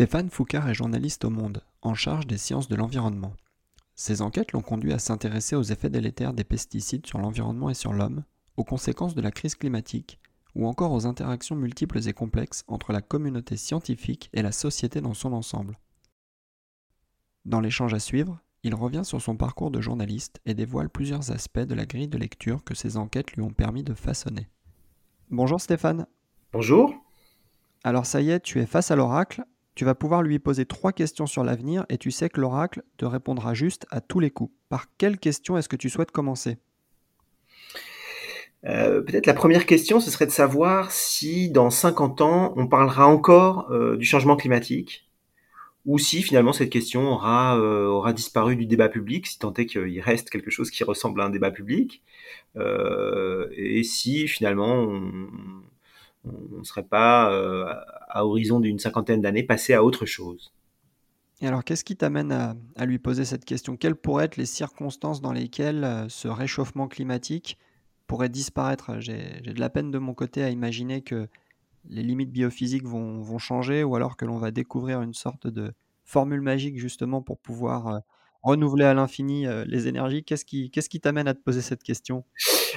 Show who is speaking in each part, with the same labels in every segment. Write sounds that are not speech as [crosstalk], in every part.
Speaker 1: Stéphane Foucard est journaliste au Monde, en charge des sciences de l'environnement. Ses enquêtes l'ont conduit à s'intéresser aux effets délétères des pesticides sur l'environnement et sur l'homme, aux conséquences de la crise climatique, ou encore aux interactions multiples et complexes entre la communauté scientifique et la société dans son ensemble. Dans l'échange à suivre, il revient sur son parcours de journaliste et dévoile plusieurs aspects de la grille de lecture que ses enquêtes lui ont permis de façonner. Bonjour Stéphane.
Speaker 2: Bonjour.
Speaker 1: Alors ça y est, tu es face à l'oracle, tu vas pouvoir lui poser trois questions sur l'avenir et tu sais que l'oracle te répondra juste à tous les coups. Par quelle question est-ce que tu souhaites commencer?
Speaker 2: Euh, Peut-être la première question, ce serait de savoir si dans 50 ans, on parlera encore euh, du changement climatique ou si finalement cette question aura, euh, aura disparu du débat public, si tant est qu'il reste quelque chose qui ressemble à un débat public, et si finalement on, ne serait pas, à horizon d'une cinquantaine d'années, passé à autre chose.
Speaker 1: Et alors, qu'est-ce qui t'amène à, lui poser cette question? Quelles pourraient être les circonstances dans lesquelles euh, ce réchauffement climatique pourrait disparaître? J'ai de la peine de mon côté à imaginer que les limites biophysiques vont, vont changer ou alors que l'on va découvrir une sorte de formule magique justement pour pouvoir euh, renouveler à l'infini les énergies. Qu'est-ce qui qu'est-ce qui t'amène à te poser cette question?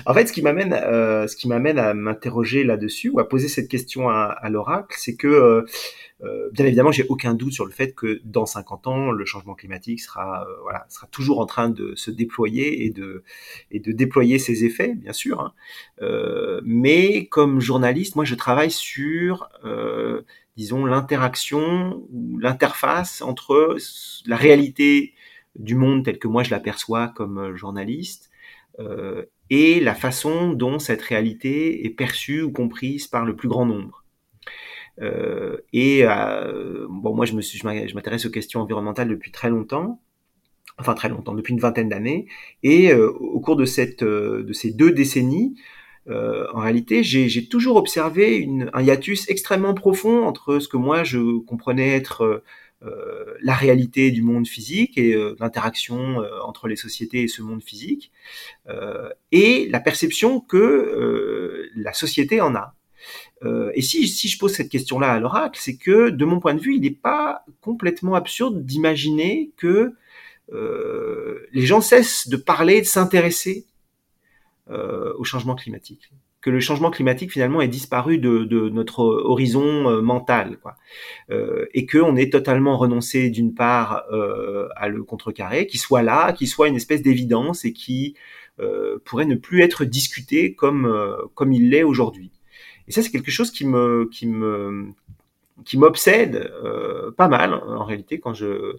Speaker 2: En fait, ce qui m'amène euh, ce qui m'amène à m'interroger là-dessus ou à poser cette question à, à l'oracle, c'est que euh, euh, bien évidemment, j'ai aucun doute sur le fait que dans 50 ans, le changement climatique sera voilà sera toujours en train de se déployer et de et de déployer ses effets, bien sûr. Hein. mais comme journaliste, moi, je travaille sur disons l'interaction ou l'interface entre la réalité du monde tel que moi je l'aperçois comme euh, journaliste, euh, et la façon dont cette réalité est perçue ou comprise par le plus grand nombre. Euh, et bon, moi je m'intéresse aux questions environnementales depuis très longtemps, enfin très longtemps, depuis une vingtaine d'années, et au cours de cette, de ces deux décennies, en réalité, j'ai toujours observé une, un hiatus extrêmement profond entre ce que moi je comprenais être euh, la réalité du monde physique et euh, l'interaction euh, entre les sociétés et ce monde physique, et la perception que la société en a. et si, si je pose cette question-là à l'oracle, c'est que de mon point de vue, il n'est pas complètement absurde d'imaginer que les gens cessent de parler, de s'intéresser au changement climatique que le changement climatique finalement est disparu de, de notre horizon euh, mental, quoi, euh, et qu'on est totalement renoncé d'une part euh, à le contrecarrer, qu'il soit là, qu'il soit une espèce d'évidence et qui euh, pourrait ne plus être discuté comme euh, comme il l'est aujourd'hui. Et ça, c'est quelque chose qui me qui me qui m'obsède euh, pas mal en réalité quand je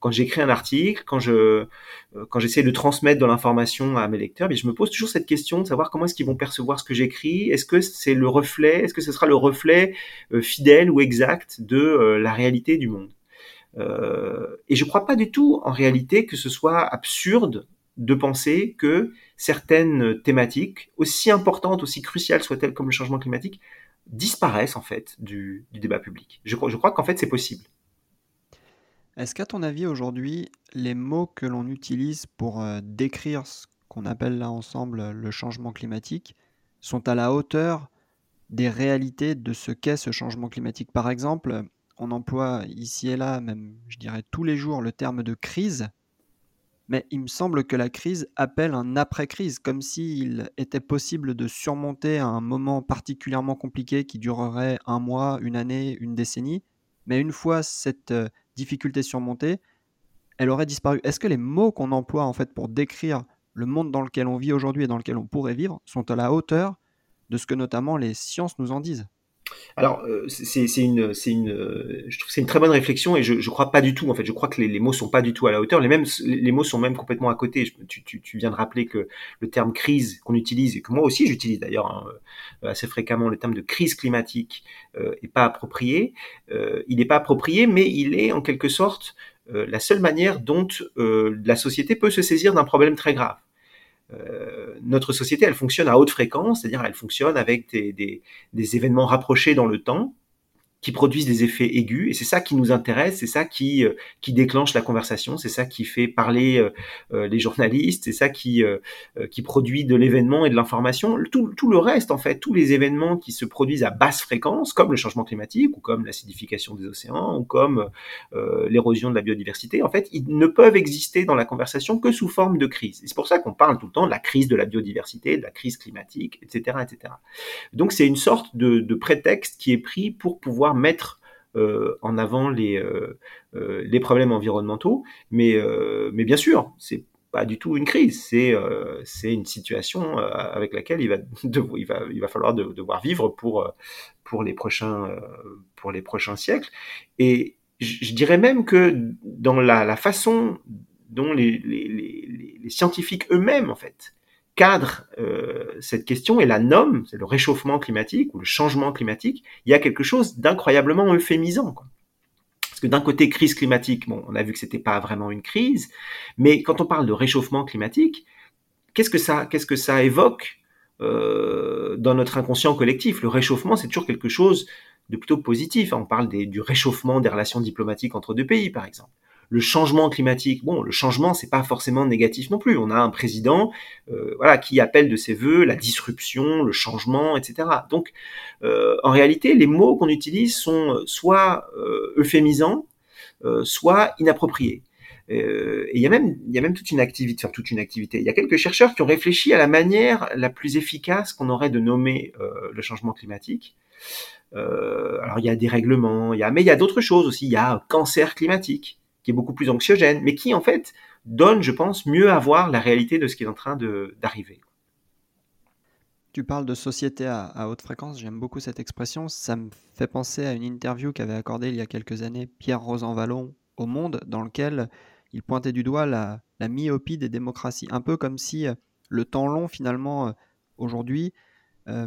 Speaker 2: quand j'écris un article, quand je euh, quand j'essaie de transmettre de l'information à mes lecteurs, mais je me pose toujours cette question de savoir comment est-ce qu'ils vont percevoir ce que j'écris. Est-ce que c'est le reflet, est-ce que ce sera le reflet euh, fidèle ou exact de la réalité du monde? Et je crois pas du tout en réalité que ce soit absurde de penser que certaines thématiques, aussi importantes, aussi cruciales soient-elles comme le changement climatique, disparaissent en fait du, débat public. Je, crois qu'en fait c'est possible.
Speaker 1: Est-ce qu'à ton avis aujourd'hui, les mots que l'on utilise pour euh, décrire ce qu'on appelle là ensemble le changement climatique sont à la hauteur des réalités de ce qu'est ce changement climatique? Par exemple, on emploie ici et là, même je dirais tous les jours, le terme de crise mais il me semble que la crise appelle un après-crise, comme s'il était possible de surmonter un moment particulièrement compliqué qui durerait un mois, une année, une décennie. Mais une fois cette euh, difficulté surmontée, elle aurait disparu. Est-ce que les mots qu'on emploie en fait pour décrire le monde dans lequel on vit aujourd'hui et dans lequel on pourrait vivre sont à la hauteur de ce que notamment les sciences nous en disent?
Speaker 2: Alors, euh, c'est une, euh, je trouve c'est une très bonne réflexion et je, crois pas du tout. En fait, je crois que les, mots sont pas du tout à la hauteur. Les mots sont même complètement à côté. Tu, viens de rappeler que le terme crise qu'on utilise et que moi aussi j'utilise d'ailleurs hein, euh, assez fréquemment, le terme de crise climatique est pas approprié. Il n'est pas approprié, mais il est en quelque sorte la seule manière dont la société peut se saisir d'un problème très grave. Euh, notre société, elle fonctionne à haute fréquence, c'est-à-dire elle fonctionne avec des, des, des, événements rapprochés dans le temps, qui produisent des effets aigus. Et c'est ça qui nous intéresse, c'est ça qui, euh, qui déclenche la conversation, c'est ça qui fait parler euh, euh les journalistes, c'est ça qui, euh, qui produit de l'événement et de l'information. Tout, tout, le reste, en fait, tous les événements qui se produisent à basse fréquence, comme le changement climatique, ou comme l'acidification des océans, ou comme l'érosion de la biodiversité, en fait, ils ne peuvent exister dans la conversation que sous forme de crise. Et c'est pour ça qu'on parle tout le temps de la crise de la biodiversité, de la crise climatique, etc. etc. Donc c'est une sorte de, de prétexte qui est pris pour pouvoir mettre euh, en avant les, euh, euh, les problèmes environnementaux. Mais, mais bien sûr, c'est pas du tout une crise, c'est c'est une situation avec laquelle il va, [laughs] il va, il va falloir devoir vivre pour, pour, les prochains, pour les prochains siècles. Et je dirais même que dans la, façon dont les scientifiques eux-mêmes, en fait, cadre euh, cette question et la nomme, c'est le réchauffement climatique ou le changement climatique, il y a quelque chose d'incroyablement euphémisant. Parce que d'un côté, crise climatique, bon, on a vu que c'était pas vraiment une crise, mais quand on parle de réchauffement climatique, qu'est-ce que ça, qu'est-ce que ça évoque euh, dans notre inconscient collectif? Le réchauffement, c'est toujours quelque chose de plutôt positif. On parle du réchauffement des relations diplomatiques entre deux pays, par exemple le changement climatique, bon, le changement, c'est pas forcément négatif non plus. On a un président, euh, voilà, qui appelle de ses voeux la disruption, le changement, etc. Donc, euh, en réalité, les mots qu'on utilise sont soit euh, euphémisants, euh, soit inappropriés. Et il y a même, il y a même toute une activité, enfin toute une activité. Il y a quelques chercheurs qui ont réfléchi à la manière la plus efficace qu'on aurait de nommer le changement climatique. alors il y a des règlements, mais il y a d'autres choses aussi. Il y a cancer climatique qui est beaucoup plus anxiogène, mais qui en fait donne, je pense, mieux à voir la réalité de ce qui est en train d'arriver.
Speaker 1: Tu parles de société à, haute fréquence, j'aime beaucoup cette expression. Ça me fait penser à une interview qu'avait accordée il y a quelques années Pierre Rosanvallon au Monde, dans lequel il pointait du doigt la, la myopie des démocraties. Un peu comme si euh, le temps long, finalement, euh, aujourd'hui, euh,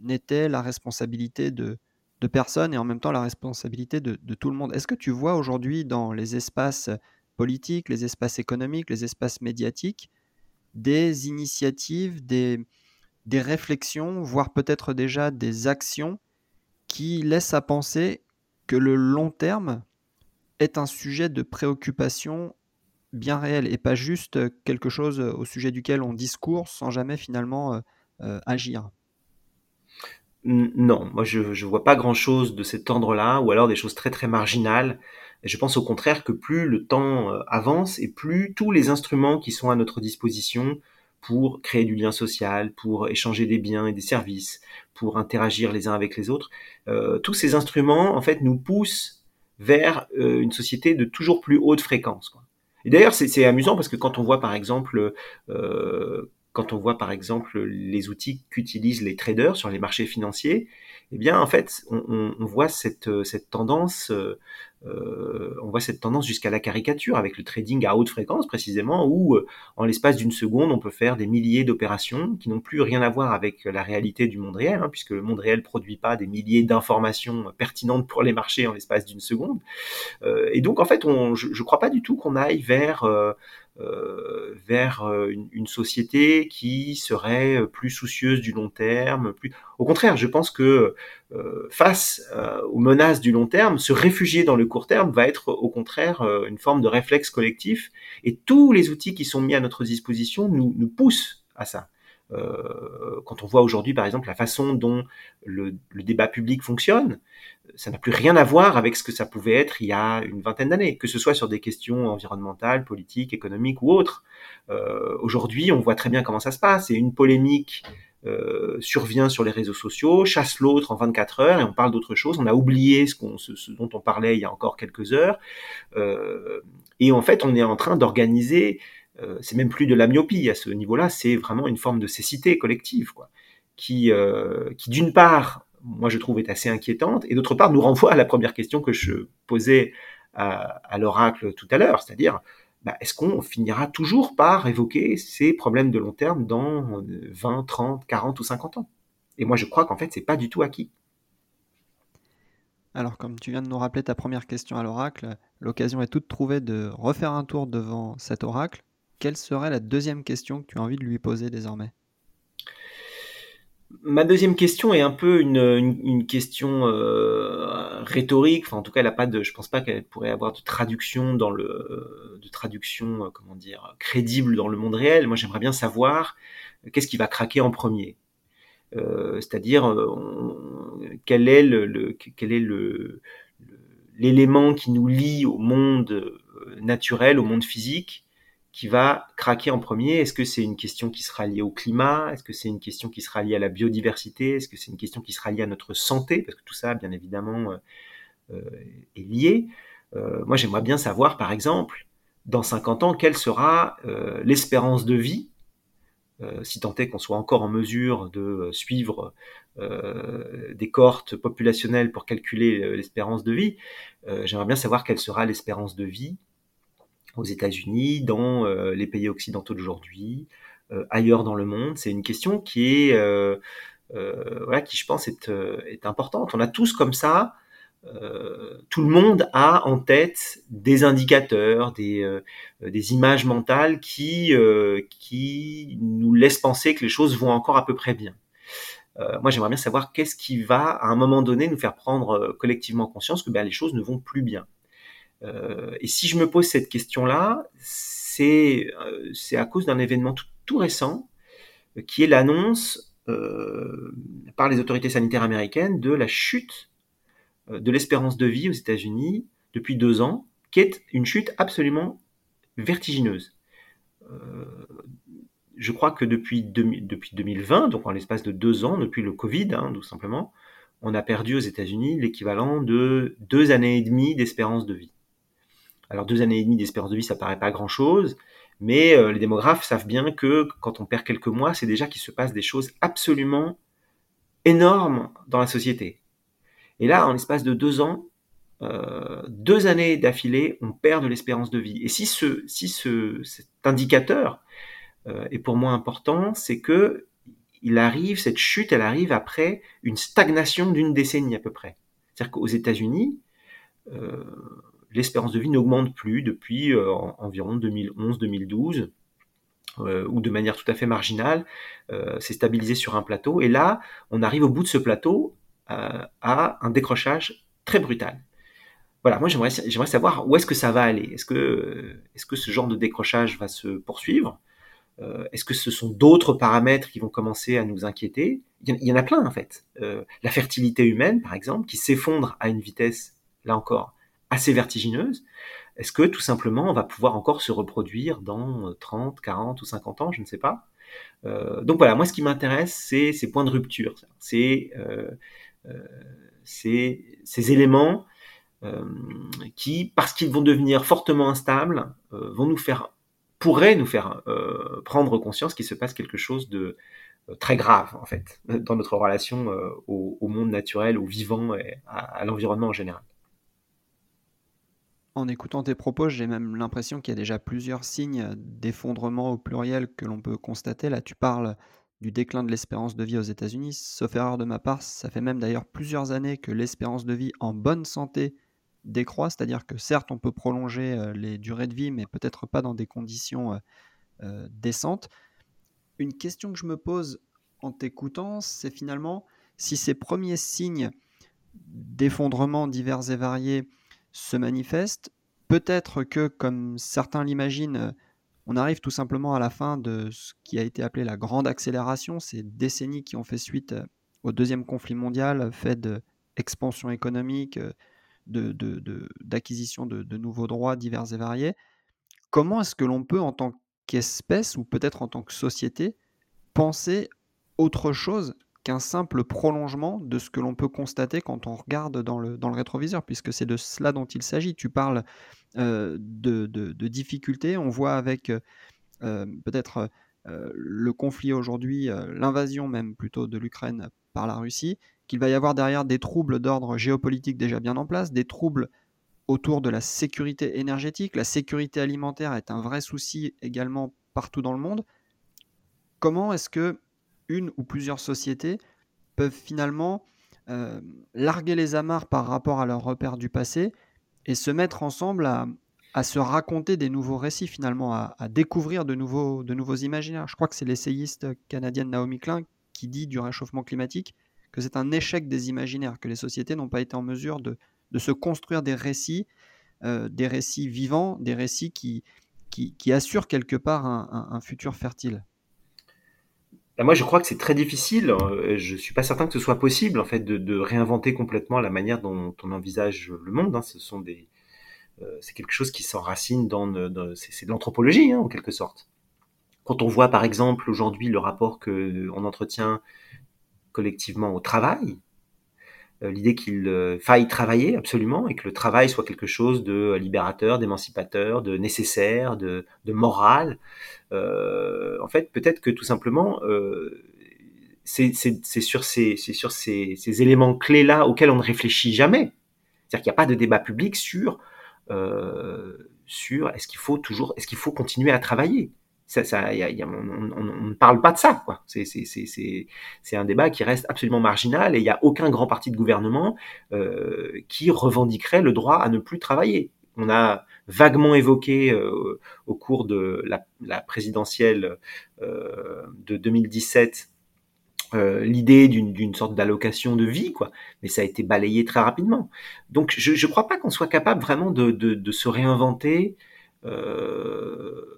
Speaker 1: n'était la responsabilité de, de personnes et en même temps la responsabilité de, tout le monde. Est-ce que tu vois aujourd'hui dans les espaces politiques, les espaces économiques, les espaces médiatiques, des initiatives, des, des réflexions, voire peut-être déjà des actions qui laissent à penser que le long terme est un sujet de préoccupation bien réel et pas juste quelque chose au sujet duquel on discourt sans jamais finalement euh, euh, agir?
Speaker 2: Non, moi je ne vois pas grand-chose de cet ordre-là, ou alors des choses très très marginales. Je pense au contraire que plus le temps euh, avance et plus tous les instruments qui sont à notre disposition pour créer du lien social, pour échanger des biens et des services, pour interagir les uns avec les autres, euh, tous ces instruments en fait nous poussent vers euh, une société de toujours plus haute fréquence. Et d'ailleurs c'est amusant parce que quand on voit par exemple euh, quand on voit par exemple les outils qu'utilisent les traders sur les marchés financiers, eh bien en fait on, voit cette, cette tendance, euh, on voit cette tendance jusqu'à la caricature avec le trading à haute fréquence précisément, où euh, en l'espace d'une seconde on peut faire des milliers d'opérations qui n'ont plus rien à voir avec la réalité du monde réel, hein, puisque le monde réel produit pas des milliers d'informations pertinentes pour les marchés en l'espace d'une seconde. Euh, et donc en fait on, je ne crois pas du tout qu'on aille vers euh, euh, vers euh, une, une, société qui serait plus soucieuse du long terme. Plus... Au contraire, je pense que euh, face euh, aux menaces du long terme, se réfugier dans le court terme va être au contraire euh, une forme de réflexe collectif. Et tous les outils qui sont mis à notre disposition nous, nous poussent à ça. Quand on voit aujourd'hui, par exemple, la façon dont le, le débat public fonctionne, ça n'a plus rien à voir avec ce que ça pouvait être il y a une vingtaine d'années, que ce soit sur des questions environnementales, politiques, économiques ou autres. Euh, Aujourd'hui, on voit très bien comment ça se passe. Et une polémique euh, survient sur les réseaux sociaux, chasse l'autre en 24 heures et on parle d'autre chose. On a oublié ce, qu'on, ce, dont on parlait il y a encore quelques heures. Euh, et en fait, on est en train d'organiser, euh, c'est même plus de la myopie à ce niveau-là, c'est vraiment une forme de cécité collective, quoi, qui, euh, qui d'une part moi je trouve est assez inquiétante, et d'autre part nous renvoie à la première question que je posais à, l'oracle tout à l'heure, c'est-à-dire bah, est-ce qu'on finira toujours par évoquer ces problèmes de long terme dans 20, 30, 40 ou 50 ans? Et moi je crois qu'en fait c'est pas du tout acquis.
Speaker 1: Alors, comme tu viens de nous rappeler ta première question à l'oracle, l'occasion est toute trouvée de refaire un tour devant cet oracle. Quelle serait la deuxième question que tu as envie de lui poser désormais?
Speaker 2: Ma deuxième question est un peu une, question euh, rhétorique. Enfin, en tout cas, elle a. Je pense pas qu'elle pourrait avoir de traduction dans le euh, crédible dans le monde réel. Moi, j'aimerais bien savoir euh, qu'est-ce qui va craquer en premier? C'est-à-dire quel est l'élément qui nous lie au monde naturel, au monde physique, qui va craquer en premier Est-ce que c'est une question qui sera liée au climat? Est-ce que c'est une question qui sera liée à la biodiversité? Est-ce que c'est une question qui sera liée à notre santé? Parce que tout ça, bien évidemment, euh, euh, est lié. Euh, moi, j'aimerais bien savoir, par exemple, dans 50 ans, quelle sera l'espérance de vie, si tant est qu'on soit encore en mesure de suivre des cohortes populationnelles pour calculer l'espérance de vie. j'aimerais bien savoir quelle sera l'espérance de vie aux États-Unis, dans euh, les pays occidentaux d'aujourd'hui, euh, ailleurs dans le monde. C'est une question qui est, euh, voilà, qui je pense est, est, importante. On a tous comme ça, tout le monde a en tête des indicateurs, des, des images mentales qui, qui nous laissent penser que les choses vont encore à peu près bien. moi, j'aimerais bien savoir qu'est-ce qui va, à un moment donné, nous faire prendre collectivement conscience que ben, les choses ne vont plus bien. Euh, et si je me pose cette question-là, c'est euh, à cause d'un événement tout, récent, euh, qui est l'annonce par les autorités sanitaires américaines de la chute de l'espérance de vie aux États-Unis depuis deux ans, qui est une chute absolument vertigineuse. je crois que depuis, depuis 2020, donc en l'espace de deux ans, depuis le Covid, hein, tout simplement, on a perdu aux États-Unis l'équivalent de deux années et demie d'espérance de vie. Alors deux années et demie d'espérance de vie, ça paraît pas grand-chose, mais euh, les démographes savent bien que quand on perd quelques mois, c'est déjà qu'il se passe des choses absolument énormes dans la société. Et là, en l'espace de deux ans, euh, deux années d'affilée, on perd de l'espérance de vie. Et si, ce, cet indicateur euh, est pour moi important, c'est que il arrive, cette chute, elle arrive après une stagnation d'une décennie à peu près. C'est-à-dire qu'aux États-Unis, l'espérance de vie n'augmente plus depuis euh, environ 2011-2012 euh, ou de manière tout à fait marginale, euh, c'est stabilisé sur un plateau. Et là, on arrive au bout de ce plateau à un décrochage très brutal. Voilà, moi j'aimerais, j'aimerais savoir où est-ce que ça va aller. Est-ce que, est-ce que ce genre de décrochage va se poursuivre? Est-ce que ce sont d'autres paramètres qui vont commencer à nous inquiéter? Il y, en a plein en fait. la fertilité humaine, par exemple, qui s'effondre à une vitesse, là encore, assez vertigineuse, est-ce que tout simplement on va pouvoir encore se reproduire dans 30, euh, 40 ou 50 ans, je ne sais pas. Euh, donc voilà, moi ce qui m'intéresse, c'est ces points de rupture, c'est euh, ces éléments qui, parce qu'ils vont devenir fortement instables, vont nous faire, pourraient nous faire prendre conscience qu'il se passe quelque chose de très grave en fait dans notre relation au, monde naturel, au vivant et à l'environnement en général.
Speaker 1: En écoutant tes propos, j'ai même l'impression qu'il y a déjà plusieurs signes d'effondrement au pluriel que l'on peut constater. Là, tu parles du déclin de l'espérance de vie aux États-Unis. Sauf erreur de ma part, ça fait même d'ailleurs plusieurs années que l'espérance de vie en bonne santé décroît, c'est-à-dire que certes, on peut prolonger euh, les durées de vie, mais peut-être pas dans des conditions euh, euh, décentes. Une question que je me pose en t'écoutant, c'est finalement si ces premiers signes d'effondrement divers et variés se manifeste. Peut-être que, comme certains l'imaginent, on arrive tout simplement à la fin de ce qui a été appelé la grande accélération, ces décennies qui ont fait suite au deuxième conflit mondial, fait d'expansion économique, d'acquisition de, de, nouveaux droits divers et variés. Comment est-ce que l'on peut, en tant qu'espèce, ou peut-être en tant que société, penser autre chose qu'un simple prolongement de ce que l'on peut constater quand on regarde dans le, dans le rétroviseur, puisque c'est de cela dont il s'agit. Tu parles euh, de, de, difficultés, on voit avec euh, peut-être euh, le conflit aujourd'hui, l'invasion même plutôt de l'Ukraine par la Russie, qu'il va y avoir derrière des troubles d'ordre géopolitique déjà bien en place, des troubles autour de la sécurité énergétique. La sécurité alimentaire est un vrai souci également partout dans le monde. Comment est-ce que une ou plusieurs sociétés peuvent finalement euh, larguer les amarres par rapport à leurs repères du passé et se mettre ensemble à, se raconter des nouveaux récits finalement, à, découvrir de nouveaux, imaginaires. Je crois que c'est l'essayiste canadienne Naomi Klein qui dit du réchauffement climatique que c'est un échec des imaginaires, que les sociétés n'ont pas été en mesure de, se construire des récits, euh, des récits vivants, des récits qui, assurent quelque part un futur fertile.
Speaker 2: Bah, moi, je crois que c'est très difficile. Euh, je suis pas certain que ce soit possible, en fait, de, réinventer complètement la manière dont on envisage le monde. Hein. Euh, c'est quelque chose qui s'enracine dans, c'est de l'anthropologie, hein, en quelque sorte. Quand on voit, par exemple, aujourd'hui le rapport que on entretient collectivement au travail, l'idée qu'il euh, faille travailler absolument et que le travail soit quelque chose de libérateur, d'émancipateur, de nécessaire, de, moral. Euh, en fait, peut-être que tout simplement, c'est sur, ces, sur ces, éléments clés-là auxquels on ne réfléchit jamais. C'est-à-dire qu'il n'y a pas de débat public sur, sur est-ce qu'il faut toujours, est-ce qu'il faut continuer à travailler on, ne parle pas de ça. C'est un débat qui reste absolument marginal et il n'y a aucun grand parti de gouvernement euh, qui revendiquerait le droit à ne plus travailler. On a vaguement évoqué euh, au cours de la, présidentielle euh, de 2017 l'idée d'une sorte d'allocation de vie, quoi. Mais ça a été balayé très rapidement. Donc, je ne crois pas qu'on soit capable vraiment de se réinventer euh,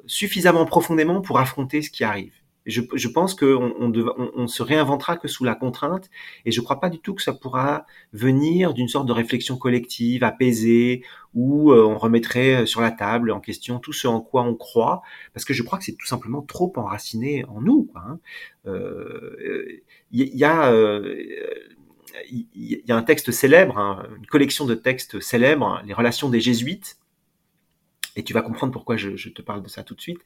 Speaker 2: suffisamment profondément pour affronter ce qui arrive. Je, je, pense qu'on on, on, se réinventera que sous la contrainte, et je ne crois pas du tout que ça pourra venir d'une sorte de réflexion collective, apaisée, où euh, on remettrait sur la table en question tout ce en quoi on croit, parce que je crois que c'est tout simplement trop enraciné en nous. Il hein. euh, y, y, a il y a un texte célèbre, hein, une collection de textes célèbres, les relations des jésuites, et tu vas comprendre pourquoi je, te parle de ça tout de suite,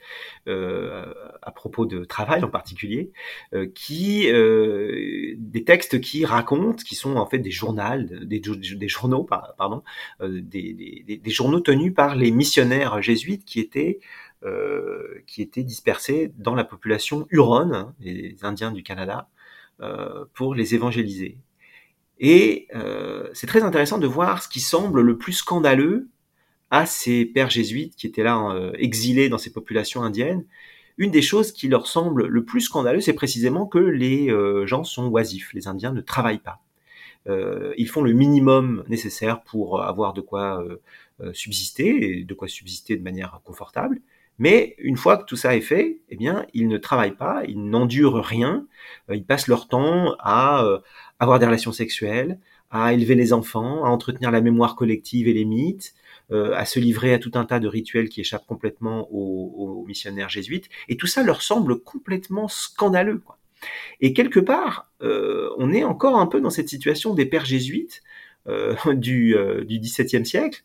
Speaker 2: euh, à propos de travail en particulier, euh, qui euh, des textes qui racontent, qui sont en fait des journaux, des, des journaux, pardon, des, des, journaux tenus par les missionnaires jésuites qui étaient qui étaient dispersés dans la population Huron, hein, les Indiens du Canada, pour les évangéliser. Et c'est très intéressant de voir ce qui semble le plus scandaleux à ces pères jésuites qui étaient là euh, exilés dans ces populations indiennes, une des choses qui leur semble le plus scandaleux, c'est précisément que les euh, gens sont oisifs, les Indiens ne travaillent pas. Euh, ils font le minimum nécessaire pour avoir de quoi subsister, et de quoi subsister de manière confortable. Mais une fois que tout ça est fait, eh bien, ils ne travaillent pas, ils n'endurent rien, ils passent leur temps à avoir des relations sexuelles, à élever les enfants, à entretenir la mémoire collective et les mythes, euh, à se livrer à tout un tas de rituels qui échappent complètement aux, missionnaires jésuites, et tout ça leur semble complètement scandaleux. Quoi. Et quelque part, euh, on est encore un peu dans cette situation des pères jésuites euh, [laughs] du, du XVIIe siècle.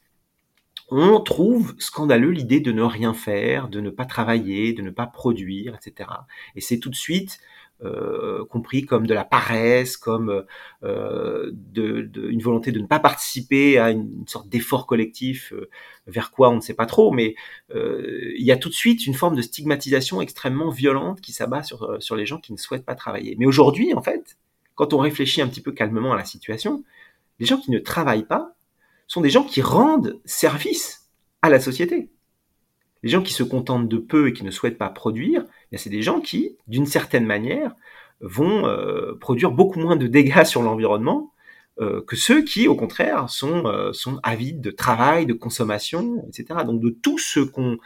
Speaker 2: On trouve scandaleux l'idée de ne rien faire, de ne pas travailler, de ne pas produire, etc. Et c'est tout de suite euh, compris comme de la paresse, comme euh, une volonté de ne pas participer à une, sorte d'effort collectif euh, vers quoi on ne sait pas trop, mais il y a tout de suite une forme de stigmatisation extrêmement violente qui s'abat sur, sur les gens qui ne souhaitent pas travailler. Mais aujourd'hui, en fait, quand on réfléchit un petit peu calmement à la situation, les gens qui ne travaillent pas sont des gens qui rendent service à la société. Les gens qui se contentent de peu et qui ne souhaitent pas produire, c'est des gens qui, d'une certaine manière, vont euh, produire beaucoup moins de dégâts [laughs] sur l'environnement euh, que ceux qui, au contraire, sont, euh, avides de travail, de consommation, etc. Donc de tout ce qu'on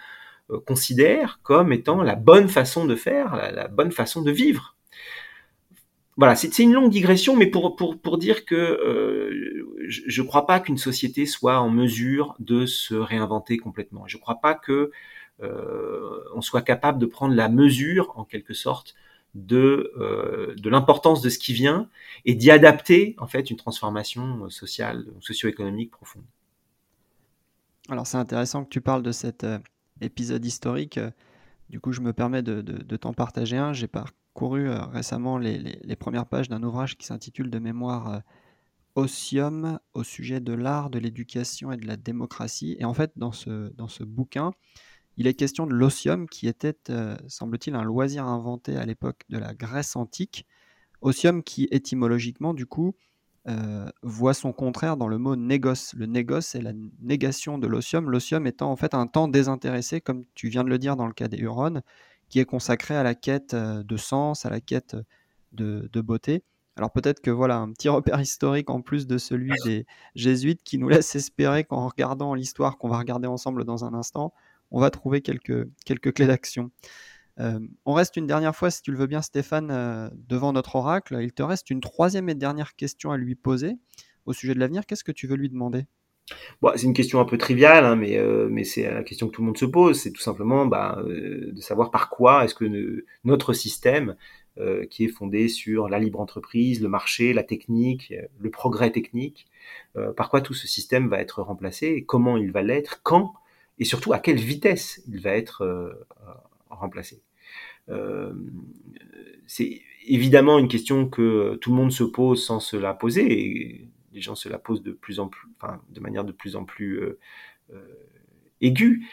Speaker 2: considère comme étant la bonne façon de faire, la, bonne façon de vivre. Voilà, c'est une longue digression, mais pour, pour, dire que je ne crois pas qu'une société soit en mesure de se réinventer complètement. Je ne crois pas que on soit capable de prendre la mesure, en quelque sorte, de, euh, de l'importance de ce qui vient et d'y adapter en fait une transformation sociale, socio-économique profonde.
Speaker 1: Alors c'est intéressant que tu parles de cet euh, épisode historique. Du coup, je me permets de, t'en partager un. J'ai parcouru récemment les, premières pages d'un ouvrage qui s'intitule de mémoire Ossium au sujet de l'art, de l'éducation et de la démocratie. Et en fait, dans ce, dans ce bouquin, il est question de l'ossium qui était, semble-t-il, un loisir inventé à l'époque de la Grèce antique. Ossium qui, étymologiquement, du coup, voit son contraire dans le mot négoce. Le négoce est la négation de l'ossium, l'ossium étant en fait un temps désintéressé, comme tu viens de le dire dans le cas des Hurones, qui est consacré à la quête de sens, à la quête de, beauté. Alors peut-être que voilà un petit [laughs] repère historique en plus de celui des jésuites qui nous laisse espérer qu'en regardant l'histoire qu'on va regarder ensemble dans un instant, on va trouver quelques, quelques clés d'action. Euh, on reste une dernière fois, si tu le veux bien, Stéphane, euh, devant notre oracle. Il te reste une troisième et dernière question à lui poser au sujet de l'avenir. Qu'est-ce que tu veux lui demander?
Speaker 2: C'est une question un peu triviale, hein, mais, euh, mais c'est la question que tout le monde se pose. C'est tout simplement bah, de savoir par quoi est-ce que notre système, qui est fondé sur la libre entreprise, le marché, la technique, le progrès technique, par quoi tout ce système va être remplacé, comment il va l'être, quand, et surtout à quelle vitesse il va être remplacé. Euh, c'est évidemment une question que tout le monde se pose sans se la poser, et les gens se la posent de plus en plus, enfin, de manière de plus en plus euh, euh, aiguë.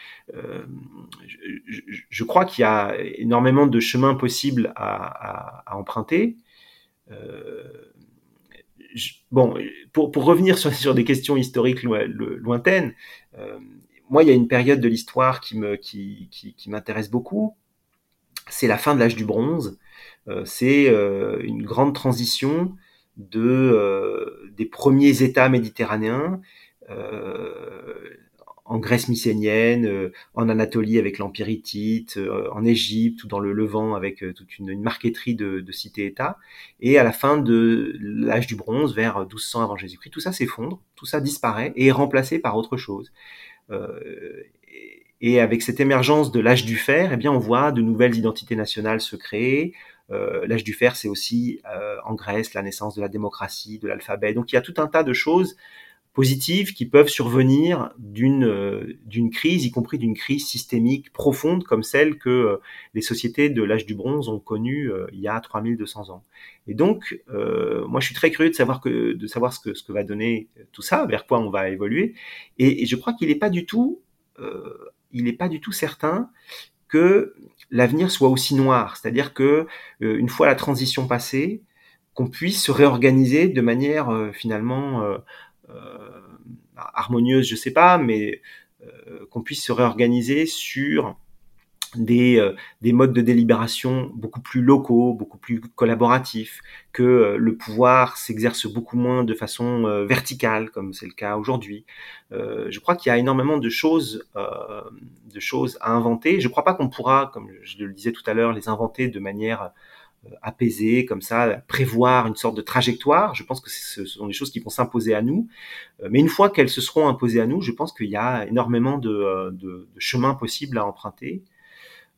Speaker 2: Je, crois qu'il y a énormément de chemins possibles à, emprunter. bon, pour, revenir sur, des questions historiques lointaines, moi, il y a une période de l'histoire qui me qui, qui m'intéresse beaucoup, c'est la fin de l'âge du bronze. Euh, c'est euh, une grande transition de, euh, des premiers États méditerranéens en Grèce mycénienne, en Anatolie avec l'Empire hittite, en Égypte ou dans le Levant avec toute une, marqueterie de, de cités-États, et à la fin de l'âge du bronze, vers 1200 avant Jésus-Christ, tout ça s'effondre, tout ça disparaît et est remplacé par autre chose. Et avec cette émergence de l'âge du fer, eh bien, on voit de nouvelles identités nationales se créer. Euh, l'âge du fer, c'est aussi euh, en Grèce la naissance de la démocratie, de l'alphabet. Donc il y a tout un tas de choses positives qui peuvent survenir d'une euh, d'une crise, y compris d'une crise systémique profonde comme celle que euh, les sociétés de l'âge du bronze ont connue euh, il y a 3200 ans. Et donc, moi, je suis très curieux de savoir que de savoir ce que ce que va donner tout ça, vers quoi on va évoluer. Et, je crois qu'il n'est pas du tout il n'est pas du tout certain que l'avenir soit aussi noir. C'est-à-dire que une fois la transition passée, qu'on puisse se réorganiser de manière finalement harmonieuse, je sais pas, mais qu'on puisse se réorganiser sur des, euh, des modes de délibération beaucoup plus locaux, beaucoup plus collaboratifs, que euh, le pouvoir s'exerce beaucoup moins de façon euh, verticale, comme c'est le cas aujourd'hui. je crois qu'il y a énormément de choses, de choses à inventer. Je ne crois pas qu'on pourra, comme je le disais tout à l'heure, les inventer de manière apaisée, comme ça, prévoir une sorte de trajectoire. Je pense que ce sont des choses qui vont s'imposer à nous. Mais une fois qu'elles se seront imposées à nous, je pense qu'il y a énormément de, de chemins possibles à emprunter.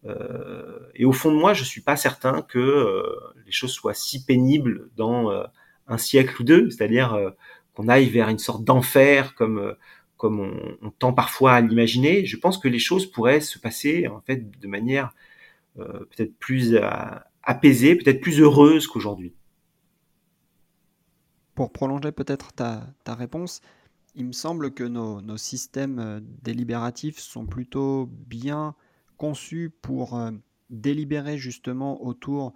Speaker 2: Euh, et au fond de moi, je suis pas certain que euh, les choses soient si pénibles dans euh, un siècle ou deux, c'est-à-dire qu'on aille vers une sorte d'enfer comme comme on, tend parfois à l'imaginer. Je pense que les choses pourraient se passer en fait de manière peut-être plus apaisée, peut-être plus heureuse qu'aujourd'hui.
Speaker 1: Pour prolonger peut-être ta, réponse, il me semble que nos, nos systèmes délibératifs sont plutôt bien conçu pour euh, délibérer justement autour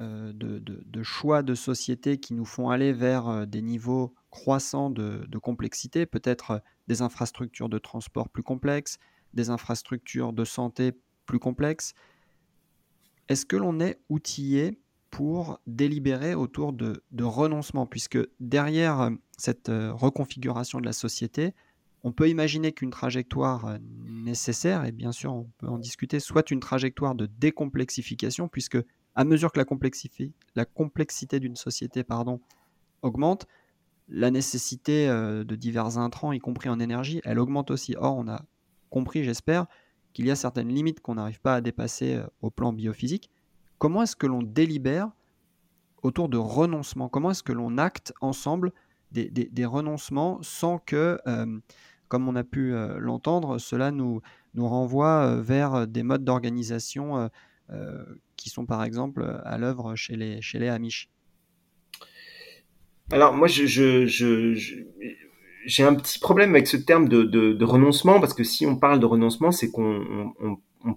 Speaker 1: euh, de, choix de société qui nous font aller vers euh, des niveaux croissants de, complexité, peut-être des infrastructures de transport plus complexes, des infrastructures de santé plus complexes. Est-ce que l'on est outillé pour délibérer autour de, de renoncement, puisque derrière cette reconfiguration de la société, on peut imaginer qu'une trajectoire euh, nécessaire, et bien sûr on peut en discuter, soit une trajectoire de décomplexification, puisque à mesure que la, complexité d'une société augmente, la nécessité euh, de divers intrants, y compris en énergie, elle augmente aussi. Or, on a compris, j'espère, qu'il y a certaines limites qu'on n'arrive pas à dépasser euh, au plan biophysique. Comment est-ce que l'on délibère autour de renoncements? Comment est-ce que l'on acte ensemble des, renoncements sans que comme on a pu euh, l'entendre, cela nous, nous renvoie euh, vers des modes d'organisation qui sont par exemple à l'œuvre chez les, chez les Amish?
Speaker 2: Alors moi, je, j'ai un petit problème avec ce terme de, renoncement, parce que si on parle de renoncement, c'est qu'on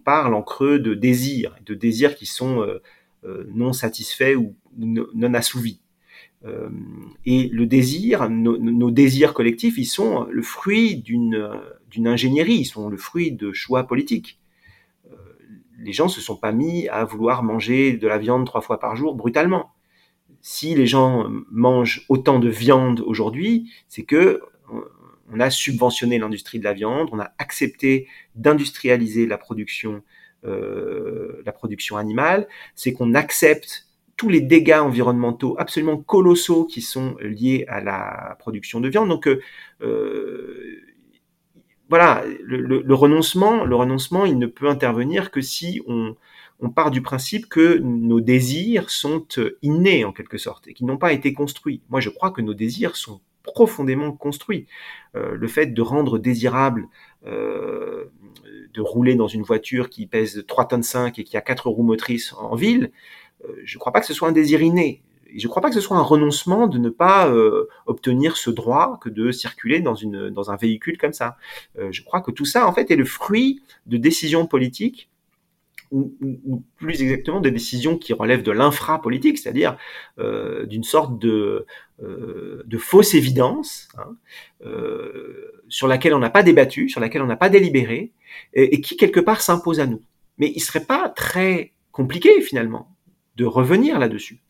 Speaker 2: parle en creux de désirs, de désirs qui sont non satisfaits ou non assouvis. Euh, et le désir, nos, désirs collectifs, ils sont le fruit d'une ingénierie, ils sont le fruit de choix politiques. Euh, les gens se sont pas mis à vouloir manger de la viande trois fois par jour brutalement. Si les gens mangent autant de viande aujourd'hui, c'est que on a subventionné l'industrie de la viande, on a accepté d'industrialiser la production, euh, la production animale, c'est qu'on accepte tous les dégâts environnementaux absolument colossaux qui sont liés à la production de viande. Donc euh, euh, voilà, le, renoncement, le renoncement, il ne peut intervenir que si on, part du principe que nos désirs sont innés en quelque sorte et qui n'ont pas été construits. Moi, je crois que nos désirs sont profondément construits. Euh, le fait de rendre désirable de rouler dans une voiture qui pèse 3 tonnes 5 et qui a 4 roues motrices en ville, euh, je ne crois pas que ce soit un désir inné. Je ne crois pas que ce soit un renoncement de ne pas euh, obtenir ce droit que de circuler dans, une, dans un véhicule comme ça. Euh, je crois que tout ça, en fait, est le fruit de décisions politiques ou, plus exactement des décisions qui relèvent de l'infra-politique, c'est-à-dire d'une sorte de, de fausse évidence hein, sur laquelle on n'a pas débattu, sur laquelle on n'a pas délibéré, et, qui quelque part s'impose à nous. Mais il serait pas très compliqué finalement de revenir là-dessus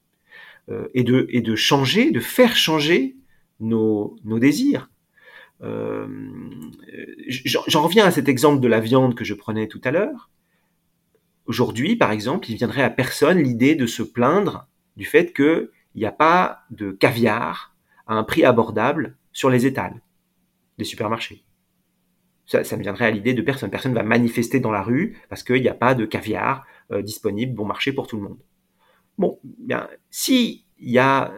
Speaker 2: euh, et, de, changer, de faire changer nos, désirs. Euh, j'en reviens à cet exemple de la viande que je prenais tout à l'heure. Aujourd'hui, par exemple, il viendrait à personne l'idée de se plaindre du fait qu'il n'y a pas de caviar à un prix abordable sur les étals des supermarchés. Ça, ça me viendrait à l'idée de personne. Personne ne va manifester dans la rue parce qu'il n'y a pas de caviar euh, disponible bon marché pour tout le monde. Bon, bien, si il y a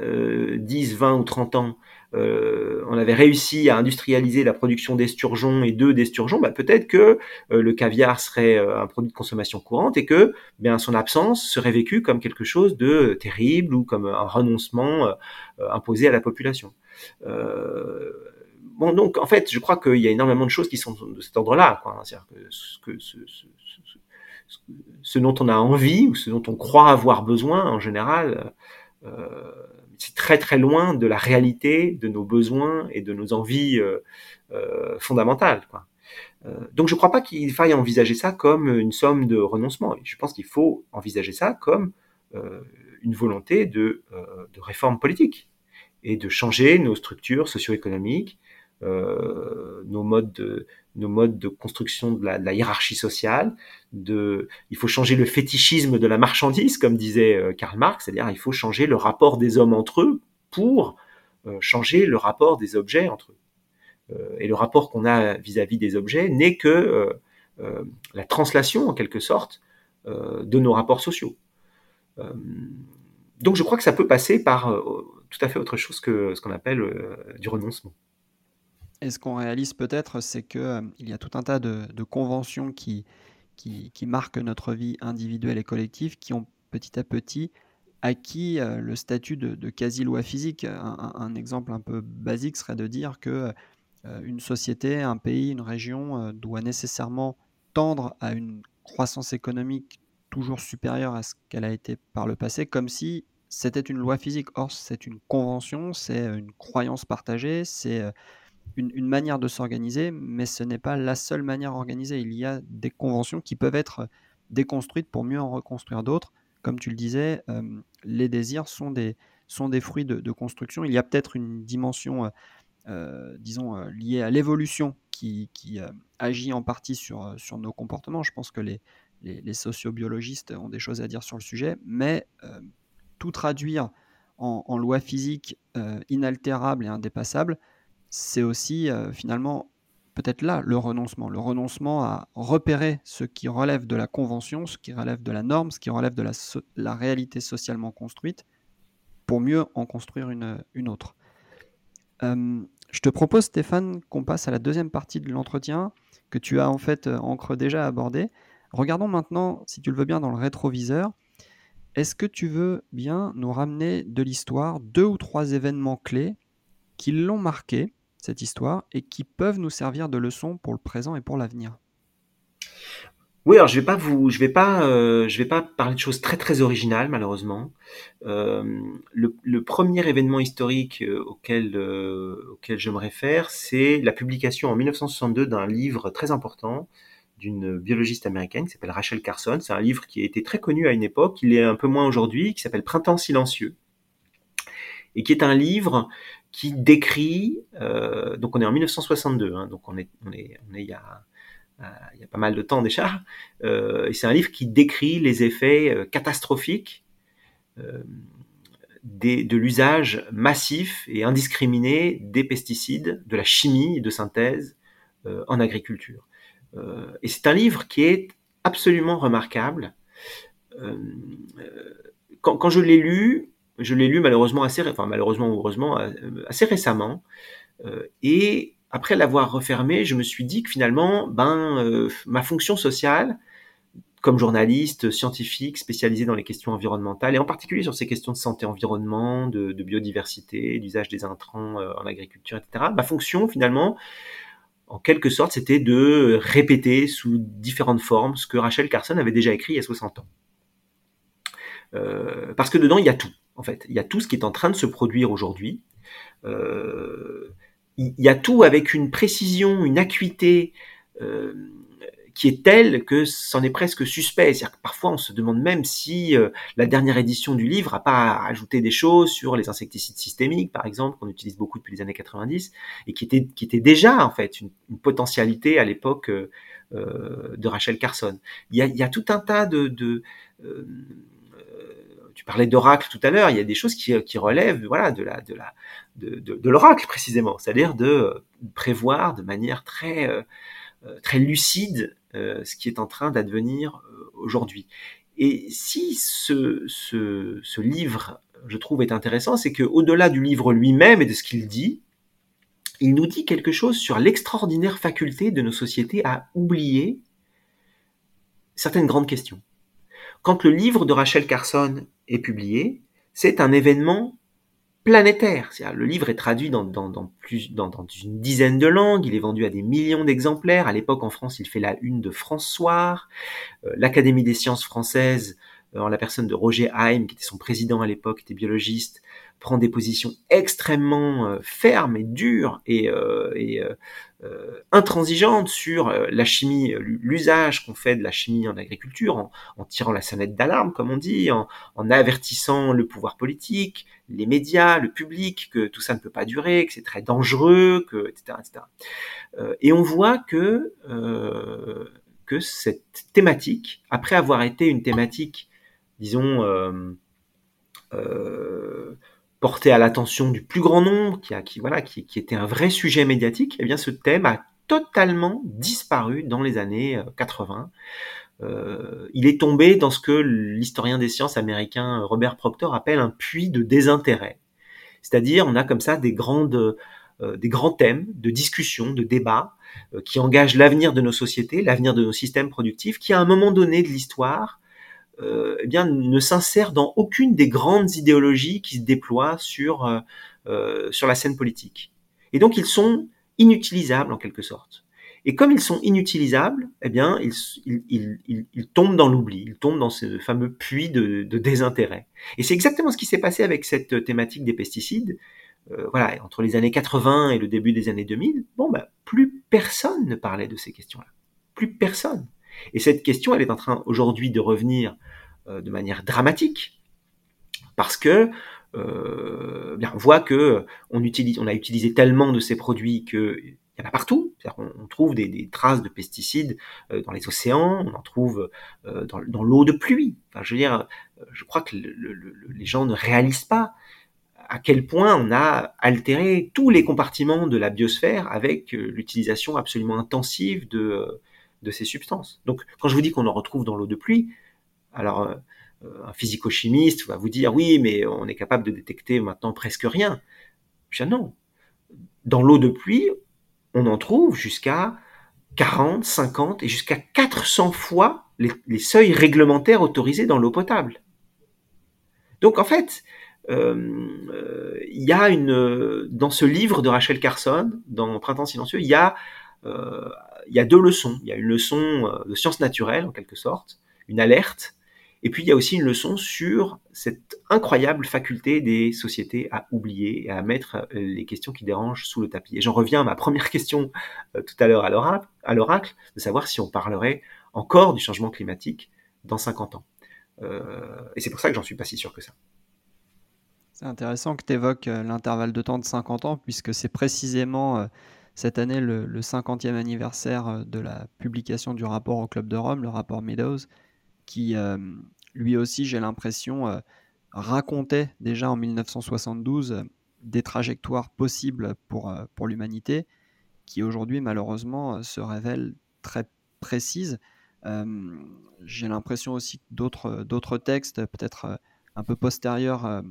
Speaker 2: 10, euh, 20 ou 30 ans, euh, on avait réussi à industrialiser la production d'esturgeons et d'œufs d'esturgeons, bah, peut-être que euh, le caviar serait un produit de consommation courante et que bien, son absence serait vécue comme quelque chose de terrible ou comme un renoncement imposé à la population. bon, donc en fait, je crois qu'il y a énormément de choses qui sont de cet ordre-là. C'est-à-dire que, que ce, ce dont on a envie ou ce dont on croit avoir besoin en général, euh, c'est très très loin de la réalité de nos besoins et de nos envies euh, euh, fondamentales. donc je ne crois pas qu'il faille envisager ça comme une somme de renoncement. Je pense qu'il faut envisager ça comme une volonté de, réforme politique et de changer nos structures socio-économiques, nos modes de, nos modes de construction de la, hiérarchie sociale. De, il faut changer le fétichisme de la marchandise, comme disait euh, Karl Marx, c'est-à-dire il faut changer le rapport des hommes entre eux pour euh, changer le rapport des objets entre eux. Euh, et le rapport qu'on a vis-à-vis des objets n'est que la translation, en quelque sorte, de nos rapports sociaux. donc je crois que ça peut passer par tout à fait autre chose que ce qu'on appelle du renoncement.
Speaker 1: Et ce qu'on réalise peut-être, c'est qu'il euh, y a tout un tas de, conventions qui, qui, marquent notre vie individuelle et collective, qui ont petit à petit acquis euh, le statut de, quasi-loi physique. Un, exemple un peu basique serait de dire que euh, une société, un pays, une région doit nécessairement tendre à une croissance économique toujours supérieure à ce qu'elle a été par le passé, comme si c'était une loi physique. Or, c'est une convention, c'est une croyance partagée, c'est une, manière de s'organiser, mais ce n'est pas la seule manière organisée. Il y a des conventions qui peuvent être déconstruites pour mieux en reconstruire d'autres. Comme tu le disais, euh, les désirs sont des, sont des fruits de, construction. Il y a peut-être une dimension, euh, euh, disons, liée à l'évolution qui, agit en partie sur, sur nos comportements. Je pense que les, les, sociobiologistes ont des choses à dire sur le sujet, mais tout traduire en, en loi physique inaltérable et indépassable, c'est aussi euh, finalement peut-être là le renoncement, le renoncement à repérer ce qui relève de la convention, ce qui relève de la norme, ce qui relève de la, réalité socialement construite, pour mieux en construire une, autre. je te propose, Stéphane, qu'on passe à la deuxième partie de l'entretien que tu as en fait euh, encre déjà abordé, Regardons maintenant, si tu le veux bien, dans le rétroviseur. Est-ce que tu veux bien nous ramener de l'histoire deux ou trois événements clés qui l'ont marqué, cette histoire, et qui peuvent nous servir de leçon pour le présent et pour l'avenir
Speaker 2: oui, alors je vais pas vous, je vais pas, euh, je vais pas parler de choses très très originales malheureusement. Euh, le, premier événement historique euh, auquel auquel je me réfère, c'est la publication en 1962 d'un livre très important d'une biologiste américaine qui s'appelle Rachel Carson. C'est un livre qui a été très connu à une époque, il est un peu moins aujourd'hui, qui s'appelle Printemps silencieux, et qui est un livre qui décrit, euh, donc on est en 1962, hein, donc on est, on est, on est il, y a, euh, pas mal de temps déjà, euh, et c'est un livre qui décrit les effets catastrophiques de l'usage massif et indiscriminé des pesticides, de la chimie de synthèse en agriculture. Et c'est un livre qui est absolument remarquable. Quand, je l'ai lu, je l'ai lu malheureusement assez, enfin heureusement assez récemment, et après l'avoir refermé, je me suis dit que finalement, ben, euh, ma fonction sociale, comme journaliste scientifique spécialisé dans les questions environnementales, et en particulier sur ces questions de santé environnement, de, biodiversité, d'usage des intrants euh, en agriculture, etc., ma fonction finalement, en quelque sorte, c'était de répéter sous différentes formes ce que Rachel Carson avait déjà écrit il y a 60 ans. Euh, parce que dedans, il y a tout, en fait. Il y a tout ce qui est en train de se produire aujourd'hui. Euh, il y a tout avec une précision, une acuité euh, qui est telle que c'en est presque suspect. C'est-à-dire que parfois on se demande même si euh, la dernière édition du livre n'a pas ajouté des choses sur les insecticides systémiques, par exemple, qu'on utilise beaucoup depuis les années 90, et qui était, qui était déjà en fait une, potentialité à l'époque de Rachel Carson. Il y, a, tout un tas de, parlais d'oracle tout à l'heure, il y a des choses qui, qui relèvent voilà, de, la, de, la, de, l'oracle précisément, c'est-à-dire de prévoir de manière très, euh, très lucide euh, ce qui est en train d'advenir euh, aujourd'hui. Et si ce, ce, ce, livre, je trouve, est intéressant, c'est qu'au-delà du livre lui-même et de ce qu'il dit, il nous dit quelque chose sur l'extraordinaire faculté de nos sociétés à oublier certaines grandes questions. Quand le livre de Rachel Carson est publié, c'est un événement planétaire. Le livre est traduit dans, dans, plus, dans, une dizaine de langues, il est vendu à des millions d'exemplaires. À l'époque, en France, il fait la une de France Soir. Euh, L'Académie des sciences françaises, euh, en la personne de Roger Haim, qui était son président à l'époque, était biologiste, prend des positions extrêmement euh, fermes et dures et, euh, euh, intransigeantes sur la chimie, l'usage qu'on fait de la chimie en agriculture, en, tirant la sonnette d'alarme, comme on dit, en, avertissant le pouvoir politique, les médias, le public, que tout ça ne peut pas durer, que c'est très dangereux, que, etc. etc. et on voit que, que cette thématique, après avoir été une thématique, disons, porté à l'attention du plus grand nombre, qui, a, qui, voilà, qui, était un vrai sujet médiatique, eh bien ce thème a totalement disparu dans les années 80. Euh, il est tombé dans ce que l'historien des sciences américain Robert Proctor appelle un puits de désintérêt. C'est-à-dire, on a comme ça des, grandes, euh, des grands thèmes de discussion, de débat, euh, qui engagent l'avenir de nos sociétés, l'avenir de nos systèmes productifs, qui à un moment donné de l'histoire euh, eh bien, ne s'insère dans aucune des grandes idéologies qui se déploient sur, euh, euh, sur la scène politique. Et donc, ils sont inutilisables en quelque sorte. Et comme ils sont inutilisables, eh bien, ils, ils, ils, ils tombent dans l'oubli, ils tombent dans ce fameux puits de, de désintérêt. Et c'est exactement ce qui s'est passé avec cette thématique des pesticides. Euh, voilà, entre les années 80 et le début des années 2000, bon, bah, plus personne ne parlait de ces questions-là. Plus personne. Et cette question, elle est en train aujourd'hui de revenir euh, de manière dramatique, parce que euh, on voit que on, a utilisé tellement de ces produits que il y en a partout. On, trouve des, traces de pesticides euh, dans les océans, on en trouve dans, l'eau de pluie. Enfin, je veux dire, je crois que le, le, les gens ne réalisent pas à quel point on a altéré tous les compartiments de la biosphère avec l'utilisation absolument intensive de, de ces substances. Donc, quand je vous dis qu'on en retrouve dans l'eau de pluie, alors euh, un physico-chimiste va vous dire oui, mais on est capable de détecter maintenant presque rien. Je dis non. Dans l'eau de pluie, on en trouve jusqu'à 40, 50 et jusqu'à 400 fois les, seuils réglementaires autorisés dans l'eau potable. Donc en fait, euh, il y a une dans ce livre de Rachel Carson, dans Printemps silencieux, il y a euh, il y a deux leçons. Il y a une leçon euh, de sciences naturelles en quelque sorte, une alerte, et puis il y a aussi une leçon sur cette incroyable faculté des sociétés à oublier et à mettre les questions qui dérangent sous le tapis. Et j'en reviens à ma première [laughs] question tout à l'heure à l'oracle, de savoir si on parlerait encore du changement climatique dans 50 ans. et c'est pour ça que j'en suis pas si sûr que ça.
Speaker 1: C'est intéressant que tu évoques euh, l'intervalle de temps de 50 ans, puisque c'est précisément euh, cette année le, 50e anniversaire euh, de la publication du rapport au Club de Rome, le rapport Meadows, qui lui aussi, j'ai l'impression, racontait déjà en 1972 des trajectoires possibles pour, pour l'humanité, qui aujourd'hui malheureusement se révèlent très précises. j'ai l'impression aussi que d'autres textes, peut-être un peu postérieurs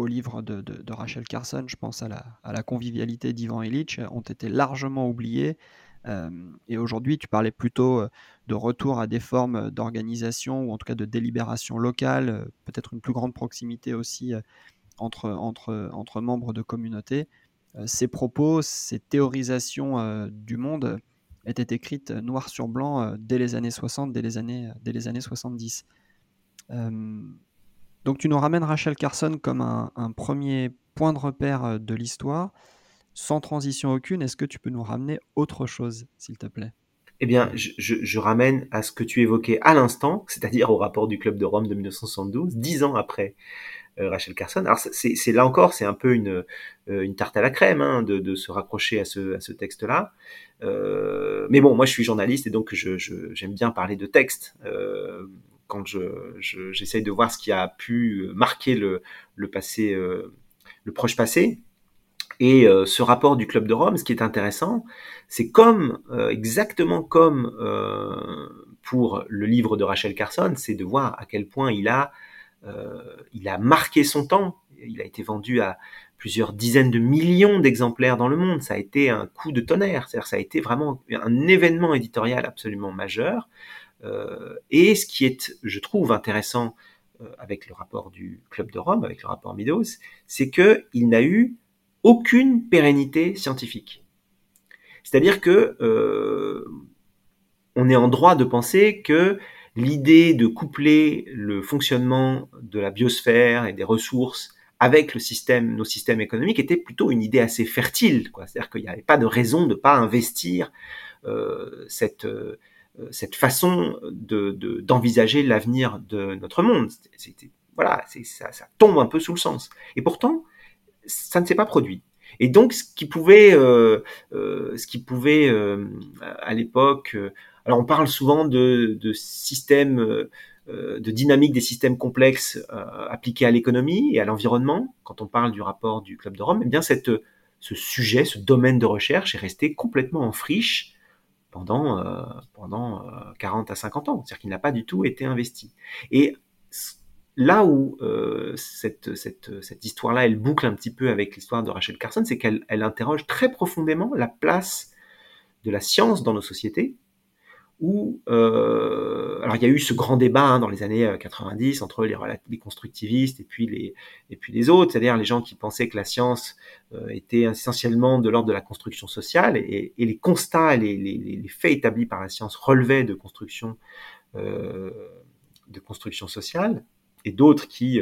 Speaker 1: au livre de, Rachel Carson, je pense à la, convivialité d'Ivan Illich, ont été largement oubliés. Euh, et aujourd'hui, tu parlais plutôt euh, de retour à des formes d'organisation ou en tout cas de délibération locale, euh, peut-être une plus grande proximité aussi entre, membres de communautés. ces propos, ces théorisations du monde étaient écrites noir sur blanc dès les années 60, dès les années, dès les années 70. Donc tu nous ramènes Rachel Carson comme un, premier point de repère euh, de l'histoire. Sans transition aucune, est-ce que tu peux nous ramener autre chose, s'il te plaît?
Speaker 2: Eh bien, je, ramène à ce que tu évoquais à l'instant, c'est-à-dire au rapport du Club de Rome de 1972, dix ans après euh, Rachel Carson. Alors, c'est là encore, c'est un peu une, euh, tarte à la crème hein, de, se raccrocher à ce, texte-là. mais bon, moi, je suis journaliste et donc j'aime bien parler de texte quand je, j'essaye de voir ce qui a pu marquer le, le passé, euh, le proche passé. Et euh, ce rapport du Club de Rome, ce qui est intéressant, c'est comme, euh, exactement comme pour le livre de Rachel Carson, c'est de voir à quel point il a, il a marqué son temps. Il a été vendu à plusieurs dizaines de millions d'exemplaires dans le monde. Ça a été un coup de tonnerre. Ça a été vraiment un événement éditorial absolument majeur. Euh, et ce qui est, je trouve, intéressant euh, avec le rapport du Club de Rome, avec le rapport Meadows, c'est qu'il n'a eu aucune pérennité scientifique. C'est-à-dire que euh, on est en droit de penser que l'idée de coupler le fonctionnement de la biosphère et des ressources avec nos systèmes économiques était plutôt une idée assez fertile. C'est-à-dire qu'il n'y avait pas de raison de ne pas investir cette, cette façon de, d'envisager l'avenir de notre monde. Voilà, ça, ça, tombe un peu sous le sens. Et pourtant, ça ne s'est pas produit. Et donc, ce qui pouvait, euh, euh, ce qui pouvait euh, à l'époque, euh, alors on parle souvent de, de systèmes, euh, de dynamique des systèmes complexes appliqués à l'économie et à l'environnement. Quand on parle du rapport du Club de Rome, eh bien ce sujet, ce domaine de recherche est resté complètement en friche pendant, euh, pendant 40 euh, à 50 ans. C'est-à-dire qu'il n'a pas du tout été investi. Et là où euh, cette, histoire-là, elle boucle un petit peu avec l'histoire de Rachel Carson, c'est qu'elle elle interroge très profondément la place de la science dans nos sociétés, où, euh, alors il y a eu ce grand débat hein, dans les années 90 euh, entre les, constructivistes et puis les, et puis les autres, c'est-à-dire les gens qui pensaient que la science euh, était essentiellement de l'ordre de la construction sociale et, les constats, les, les, faits établis par la science relevaient de construction, de construction sociale, et d'autres qui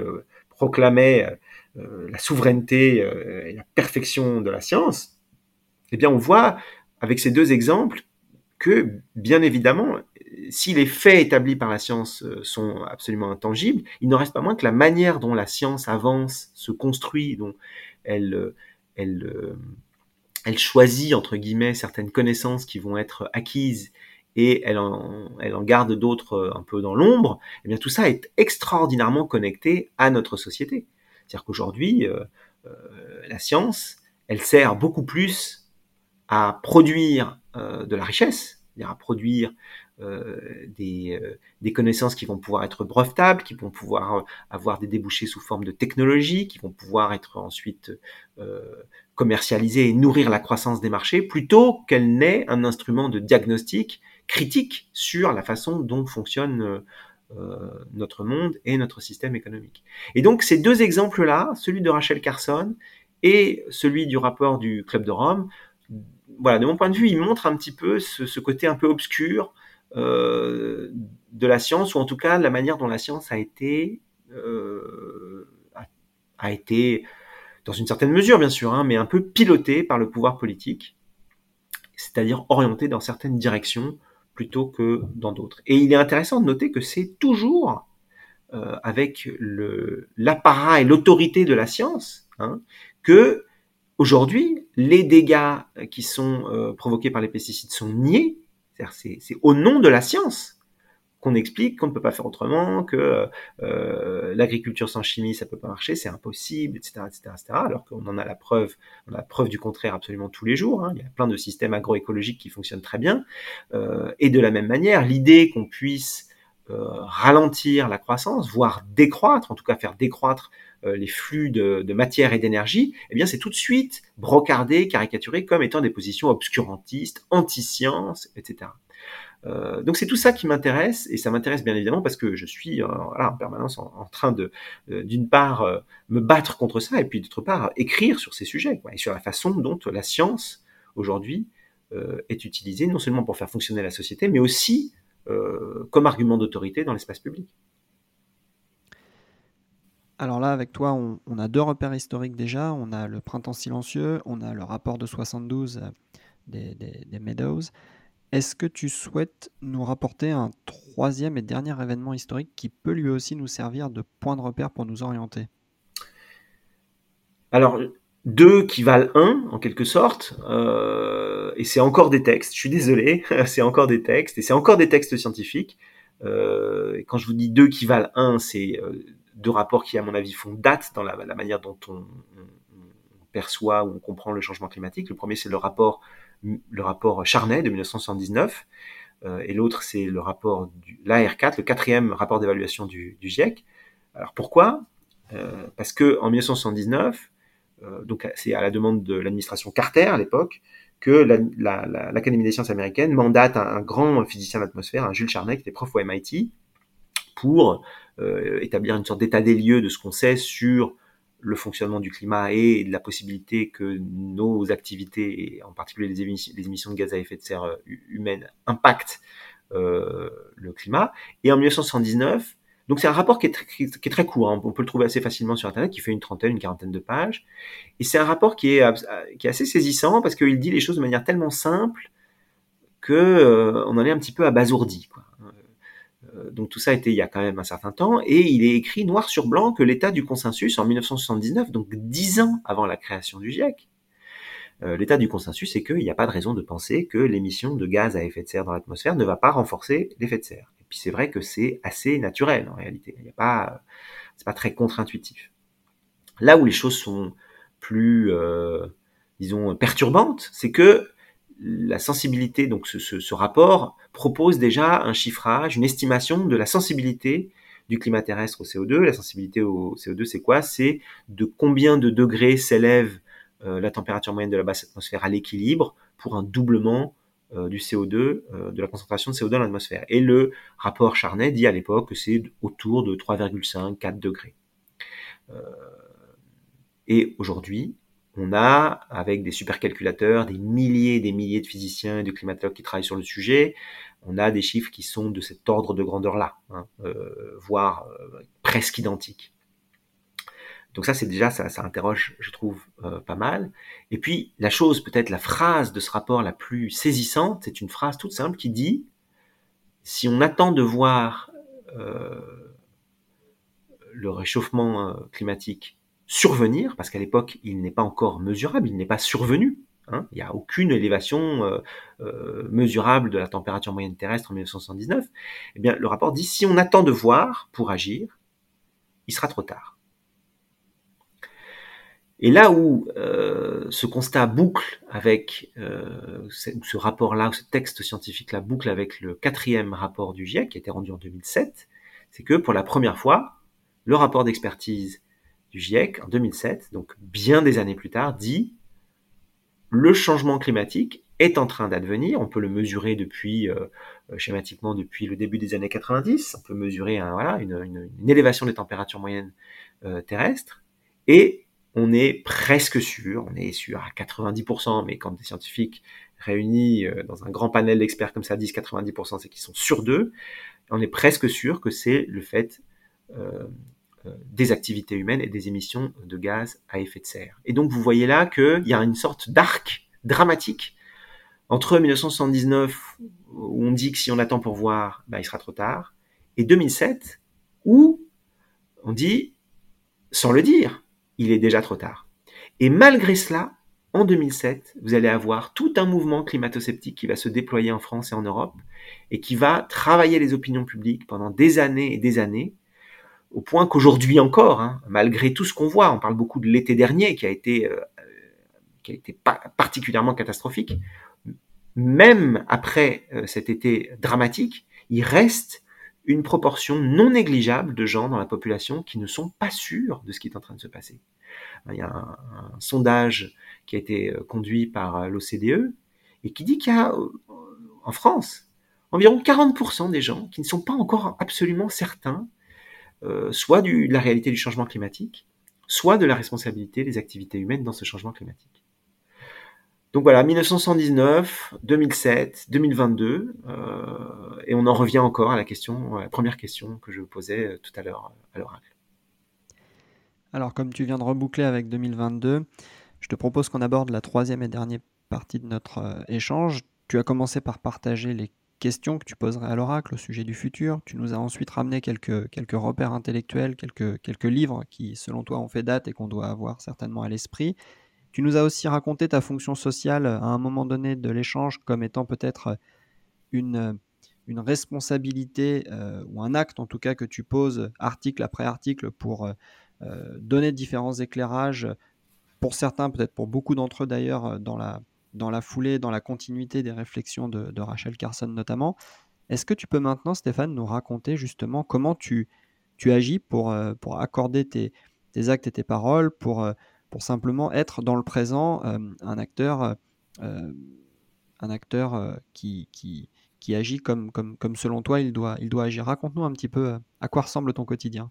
Speaker 2: proclamaient la souveraineté et la perfection de la science. Eh bien, on voit avec ces deux exemples que, bien évidemment, si les faits établis par la science euh, sont absolument intangibles, il ne reste pas moins que la manière dont la science avance, se construit, dont elle, euh, euh, choisit, entre guillemets, certaines connaissances qui vont être acquises et elle en, garde d'autres un peu dans l'ombre, eh bien tout ça est extraordinairement connecté à notre société. C'est-à-dire qu'aujourd'hui, la science, elle sert beaucoup plus à produire de la richesse, à produire des, des, connaissances qui vont pouvoir être brevetables, qui vont pouvoir avoir des débouchés sous forme de technologie, qui vont pouvoir être ensuite commercialisées et nourrir la croissance des marchés, plutôt qu'elle n'ait un instrument de diagnostic critique sur la façon dont fonctionne notre monde et notre système économique. Et donc ces deux exemples-là, celui de Rachel Carson et celui du rapport du Club de Rome, voilà, de mon point de vue, ils montrent un petit peu ce, côté un peu obscur euh, de la science, ou en tout cas la manière dont la science a été, euh, a, été dans une certaine mesure bien sûr, hein, mais un peu pilotée par le pouvoir politique, c'est-à-dire orientée dans certaines directions plutôt que dans d'autres. Et il est intéressant de noter que c'est toujours euh, avec l'appareil et l'autorité de la science hein, que aujourd'hui les dégâts qui sont euh, provoqués par les pesticides sont niés. C'est au nom de la science qu'on explique qu'on ne peut pas faire autrement, que euh, l'agriculture sans chimie, ça peut pas marcher, c'est impossible, etc., etc., alors qu'on en a la preuve, la preuve du contraire absolument tous les jours. Hein. Il y a plein de systèmes agroécologiques qui fonctionnent très bien. Euh, et de la même manière, l'idée qu'on puisse euh, ralentir la croissance, voire décroître, en tout cas faire décroître euh, les flux de, matière et d'énergie, eh bien c'est tout de suite brocardé, caricaturé comme étant des positions obscurantistes, anti-science, etc. Euh, donc c'est tout ça qui m'intéresse, et ça m'intéresse bien évidemment parce que je suis euh, en permanence en, train de, euh, d'une part, me battre contre ça, et puis d'autre part, écrire sur ces sujets, et sur la façon dont la science, aujourd'hui, est utilisée, non seulement pour faire fonctionner la société, mais aussi comme argument d'autorité dans l'espace public.
Speaker 1: Alors là, avec toi, on, a deux repères historiques déjà. On a le printemps silencieux, on a le rapport de 72 des, des Meadows. Est-ce que tu souhaites nous rapporter un troisième et dernier événement historique qui peut lui aussi nous servir de point de repère pour nous orienter?
Speaker 2: Alors, deux qui valent un, en quelque sorte, euh, et c'est encore des textes, je suis désolé, [laughs] c'est encore des textes, et c'est encore des textes scientifiques. Euh, quand je vous dis deux qui valent un, c'est euh, deux rapports qui, à mon avis, font date dans la, manière dont on, perçoit ou on comprend le changement climatique. Le premier, c'est le rapport le rapport Charnay de 1979, euh, et l'autre c'est le rapport du l'AR4, le quatrième rapport d'évaluation du, GIEC. Alors pourquoi? Euh, Parce que en 1979, euh, donc c'est à la demande de l'administration Carter à l'époque, que l'Académie des sciences américaines mandate un, grand physicien de l'atmosphère, un Jules Charnay, qui était prof au MIT, pour établir une sorte d'état des lieux de ce qu'on sait sur le fonctionnement du climat et de la possibilité que nos activités, et en particulier les émissions, de gaz à effet de serre euh, humaines, impactent euh, le climat. Et en 1979, donc c'est un rapport qui est, très, court, hein. on peut le trouver assez facilement sur Internet, qui fait une trentaine, une quarantaine de pages. Et c'est un rapport qui est, qui est assez saisissant parce qu'il dit les choses de manière tellement simple qu'on euh, en est un petit peu abasourdi. Quoi. Euh, donc tout ça a été il y a quand même un certain temps, et il est écrit noir sur blanc que l'état du consensus en 1979, donc dix ans avant la création du GIEC, euh, l'état du consensus c'est qu'il n'y a pas de raison de penser que l'émission de gaz à effet de serre dans l'atmosphère ne va pas renforcer l'effet de serre. Puis c'est vrai que c'est assez naturel en réalité, il n'y a pas, c'est pas très contre-intuitif. Là où les choses sont plus, euh, disons, perturbantes, c'est que la sensibilité, donc ce, rapport propose déjà un chiffrage, une estimation de la sensibilité du climat terrestre au CO2. La sensibilité au CO2, c'est quoi? C'est de combien de degrés s'élève euh, la température moyenne de la basse atmosphère à l'équilibre pour un doublement du CO2, euh, de la concentration de CO2 dans l'atmosphère. Et le rapport Charnay dit à l'époque que c'est autour de 3,5, 4 degrés. et aujourd'hui, on a, avec des supercalculateurs, des milliers et des milliers de physiciens et de climatologues qui travaillent sur le sujet, on a des chiffres qui sont de cet ordre de grandeur-là, hein, euh, voire euh, presque identiques. Donc ça, c'est déjà, ça, interroge, je trouve, euh, pas mal. Et puis, la chose, peut-être la phrase de ce rapport la plus saisissante, c'est une phrase toute simple qui dit, si on attend de voir le réchauffement climatique survenir, parce qu'à l'époque, il n'est pas encore mesurable, il n'est pas survenu. Hein. il n'y a aucune élévation euh, euh, mesurable de la température moyenne terrestre en 1979. Eh bien, le rapport dit si on attend de voir pour agir, il sera trop tard. Et là où euh, ce constat boucle avec euh, ce, ce rapport-là, ce texte scientifique-là boucle avec le quatrième rapport du GIEC qui a été rendu en 2007, c'est que pour la première fois, le rapport d'expertise du GIEC en 2007, donc bien des années plus tard, dit le changement climatique est en train d'advenir. On peut le mesurer depuis, euh, schématiquement, depuis le début des années 90. On peut mesurer voilà, une, une, une, élévation des températures moyennes euh, terrestres. Et on est presque sûr, on est sûr à 90%, mais quand des scientifiques réunis euh, dans un grand panel d'experts comme ça disent 90%, c'est qu'ils sont sûrs d'eux, on est presque sûr que c'est le fait euh, euh, des activités humaines et des émissions de gaz à effet de serre. Et donc vous voyez là qu'il y a une sorte d'arc dramatique entre 1979, où on dit que si on attend pour voir, bah, il sera trop tard, et 2007, où on dit, sans le dire, il est déjà trop tard. Et malgré cela, en 2007, vous allez avoir tout un mouvement climato-sceptique qui va se déployer en France et en Europe et qui va travailler les opinions publiques pendant des années et des années, au point qu'aujourd'hui encore, hein, malgré tout ce qu'on voit, on parle beaucoup de l'été dernier qui a été, euh, pa particulièrement catastrophique, même après euh, cet été dramatique, il reste une proportion non négligeable de gens dans la population qui ne sont pas sûrs de ce qui est en train de se passer. Il y a un, sondage qui a été euh, conduit par euh, l'OCDE et qui dit qu'il y a euh, en France environ 40% des gens qui ne sont pas encore absolument certains soit de la réalité du changement climatique, soit de la responsabilité des activités humaines dans ce changement climatique. Donc voilà, 1979, 2007, 2022, euh, et on en revient encore à la question, à la première question que je posais tout à l'heure à l'oracle.
Speaker 1: Alors, comme tu viens de reboucler avec 2022, je te propose qu'on aborde la troisième et dernière partie de notre euh, échange. Tu as commencé par partager les questions que tu poserais à l'oracle au sujet du futur. Tu nous as ensuite ramené quelques, quelques repères intellectuels, quelques, quelques livres qui, selon toi, ont fait date et qu'on doit avoir certainement à l'esprit. Tu nous as aussi raconté ta fonction sociale à un moment donné de l'échange comme étant peut-être une, une responsabilité euh, ou un acte en tout cas que tu poses article après article pour euh, donner différents éclairages pour certains, peut-être pour beaucoup d'entre eux d'ailleurs, dans la, dans la foulée, dans la continuité des réflexions de, de Rachel Carson notamment. Est-ce que tu peux maintenant, Stéphane, nous raconter justement comment tu, tu agis pour, pour accorder tes, tes actes et tes paroles, pour, pour simplement être dans le présent euh, un acteur, euh, un acteur euh, qui, qui, qui agit comme, comme, comme selon toi il doit, il doit agir Raconte-nous un petit peu à quoi ressemble ton quotidien.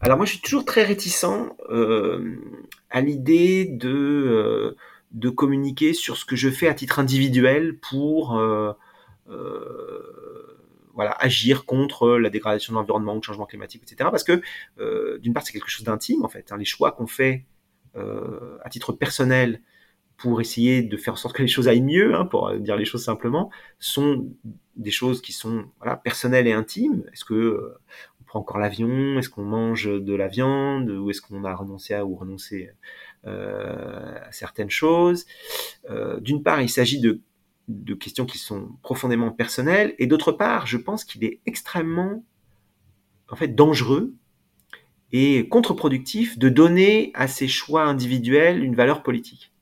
Speaker 2: Alors moi, je suis toujours très réticent euh, à l'idée de, euh, de communiquer sur ce que je fais à titre individuel pour euh, voilà, agir contre la dégradation de l'environnement ou le changement climatique, etc. Parce que d'une part, c'est quelque chose d'intime en fait. Hein, les choix qu'on fait à titre personnel pour essayer de faire en sorte que les choses aillent mieux, hein, pour dire les choses simplement, sont des choses qui sont voilà, personnelles et intimes. Est-ce que encore l'avion? Est-ce qu'on mange de la viande? Ou est-ce qu'on a renoncé à ou renoncé euh, à certaines choses? Euh, D'une part, il s'agit de, de, questions qui sont profondément personnelles, et d'autre part, je pense qu'il est extrêmement en fait dangereux et contre-productif de donner à ces choix individuels une valeur politique.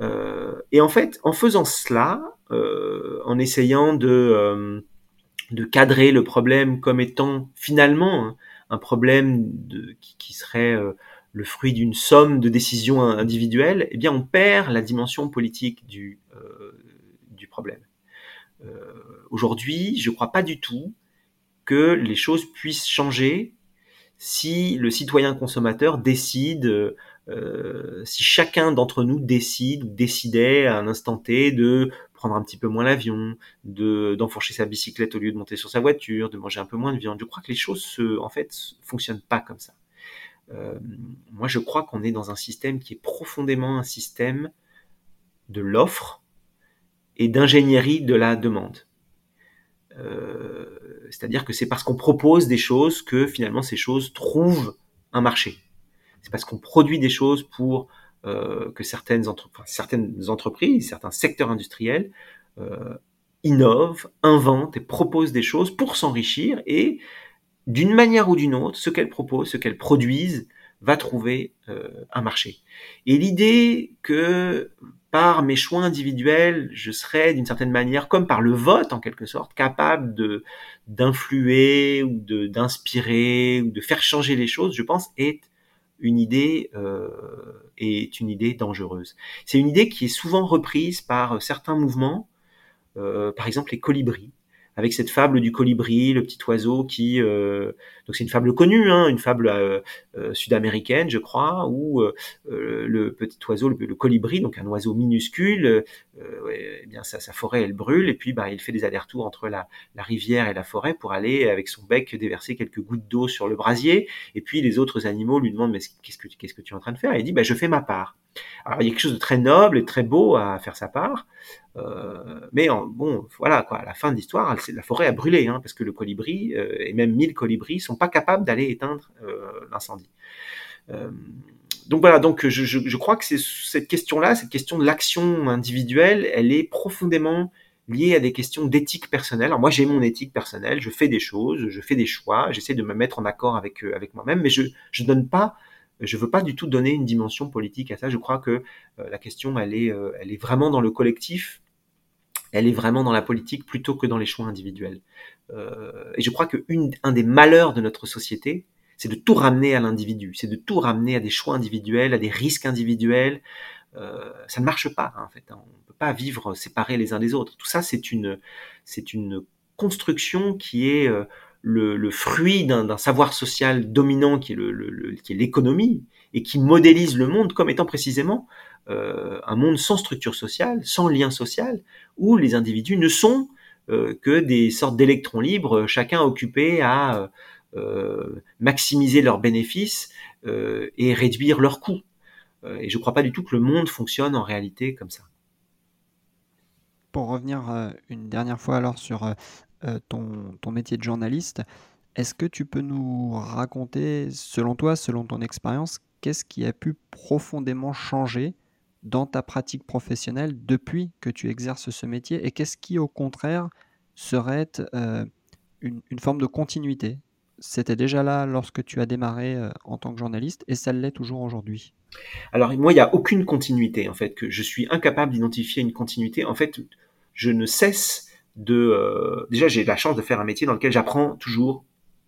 Speaker 2: Euh, et en fait, en faisant cela, euh, en essayant de euh, de cadrer le problème comme étant finalement un problème de, qui, serait euh, le fruit d'une somme de décisions individuelles, eh bien on perd la dimension politique du Euh, Aujourd'hui, je ne crois pas du tout que les choses puissent changer si le citoyen consommateur décide, euh, si chacun d'entre nous décide ou décidait à un instant T de prendre un petit peu moins l'avion, de d'enfourcher sa bicyclette au lieu de monter sur sa voiture, de manger un peu moins de viande. Je crois que les choses se, en fait fonctionnent pas comme ça. Euh, moi, je crois qu'on est dans un système qui est profondément un système de l'offre et d'ingénierie de la demande. Euh, C'est-à-dire que c'est parce qu'on propose des choses que finalement ces choses trouvent un marché. C'est parce qu'on produit des choses pour euh, que certaines, entre, certaines entreprises, certains secteurs industriels euh, innovent, inventent et proposent des choses pour s'enrichir et d'une manière ou d'une autre, ce qu'elles proposent, ce qu'elles produisent va trouver un marché. Et l'idée que par mes choix individuels, je serais d'une certaine manière, comme par le vote en quelque sorte, capable de d'influer ou de d'inspirer ou de faire changer les choses, je pense, est une idée euh, est une idée dangereuse. C'est une idée qui est souvent reprise par certains mouvements, euh, par exemple les colibris avec cette fable du colibri, le petit oiseau qui, euh, donc c'est une fable connue, hein, une fable euh, euh, sud-américaine, je crois, où le petit oiseau, le, colibri, donc un oiseau minuscule, eh bien sa, forêt elle brûle et puis bah, il fait des allers-retours entre la, rivière et la forêt pour aller avec son bec déverser quelques gouttes d'eau sur le brasier. Et puis les autres animaux lui demandent mais qu'est-ce que qu'est-ce que tu es en train de faire? Et il dit bah, je fais ma part. Alors il y a quelque chose de très noble et très beau à faire sa part. Euh, mais bon, voilà, quoi, à la fin de l'histoire, la forêt a brûlé, hein, parce que le colibri, euh, et même mille colibris, sont pas capables d'aller éteindre euh, l'incendie. donc voilà, donc je, je crois que cette question-là, cette question de l'action individuelle, elle est profondément liée à des questions d'éthique personnelle. Alors moi, j'ai mon éthique personnelle, je fais des choses, je fais des choix, j'essaie de me mettre en accord avec moi-même, mais je ne donne pas je ne veux pas du tout donner une dimension politique à ça. Je crois que la question, elle est, elle est vraiment dans le collectif elle est vraiment dans la politique plutôt que dans les choix individuels. Euh, et je crois qu'un des malheurs de notre société, c'est de tout ramener à l'individu, c'est de tout ramener à des choix individuels, à des risques individuels. Euh, ça ne marche pas, hein, en fait. Hein. On ne peut pas vivre séparés les uns des autres. Tout ça, c'est une, construction qui est euh, le, fruit d'un savoir social dominant qui est l'économie et qui modélise le monde comme étant précisément euh, un monde sans structure sociale, sans lien social, où les individus ne sont euh, que des sortes d'électrons libres, chacun occupé à euh, maximiser leurs bénéfices et réduire leurs coûts. et je ne crois pas du tout que le monde fonctionne en réalité comme ça.
Speaker 1: Pour revenir une dernière fois alors sur ton, ton, métier de journaliste, est-ce que tu peux nous raconter, selon toi, selon ton expérience, qu'est-ce qui a pu profondément changer dans ta pratique professionnelle depuis que tu exerces ce métier et qu'est-ce qui, au contraire, serait euh, une, forme de continuité? C'était déjà là lorsque tu as démarré euh, en tant que journaliste et ça l'est toujours aujourd'hui.
Speaker 2: Alors, moi, il n'y a aucune continuité, en fait, que je suis incapable d'identifier une continuité. En fait, je ne cesse de... Euh, déjà, j'ai la chance de faire un métier dans lequel j'apprends toujours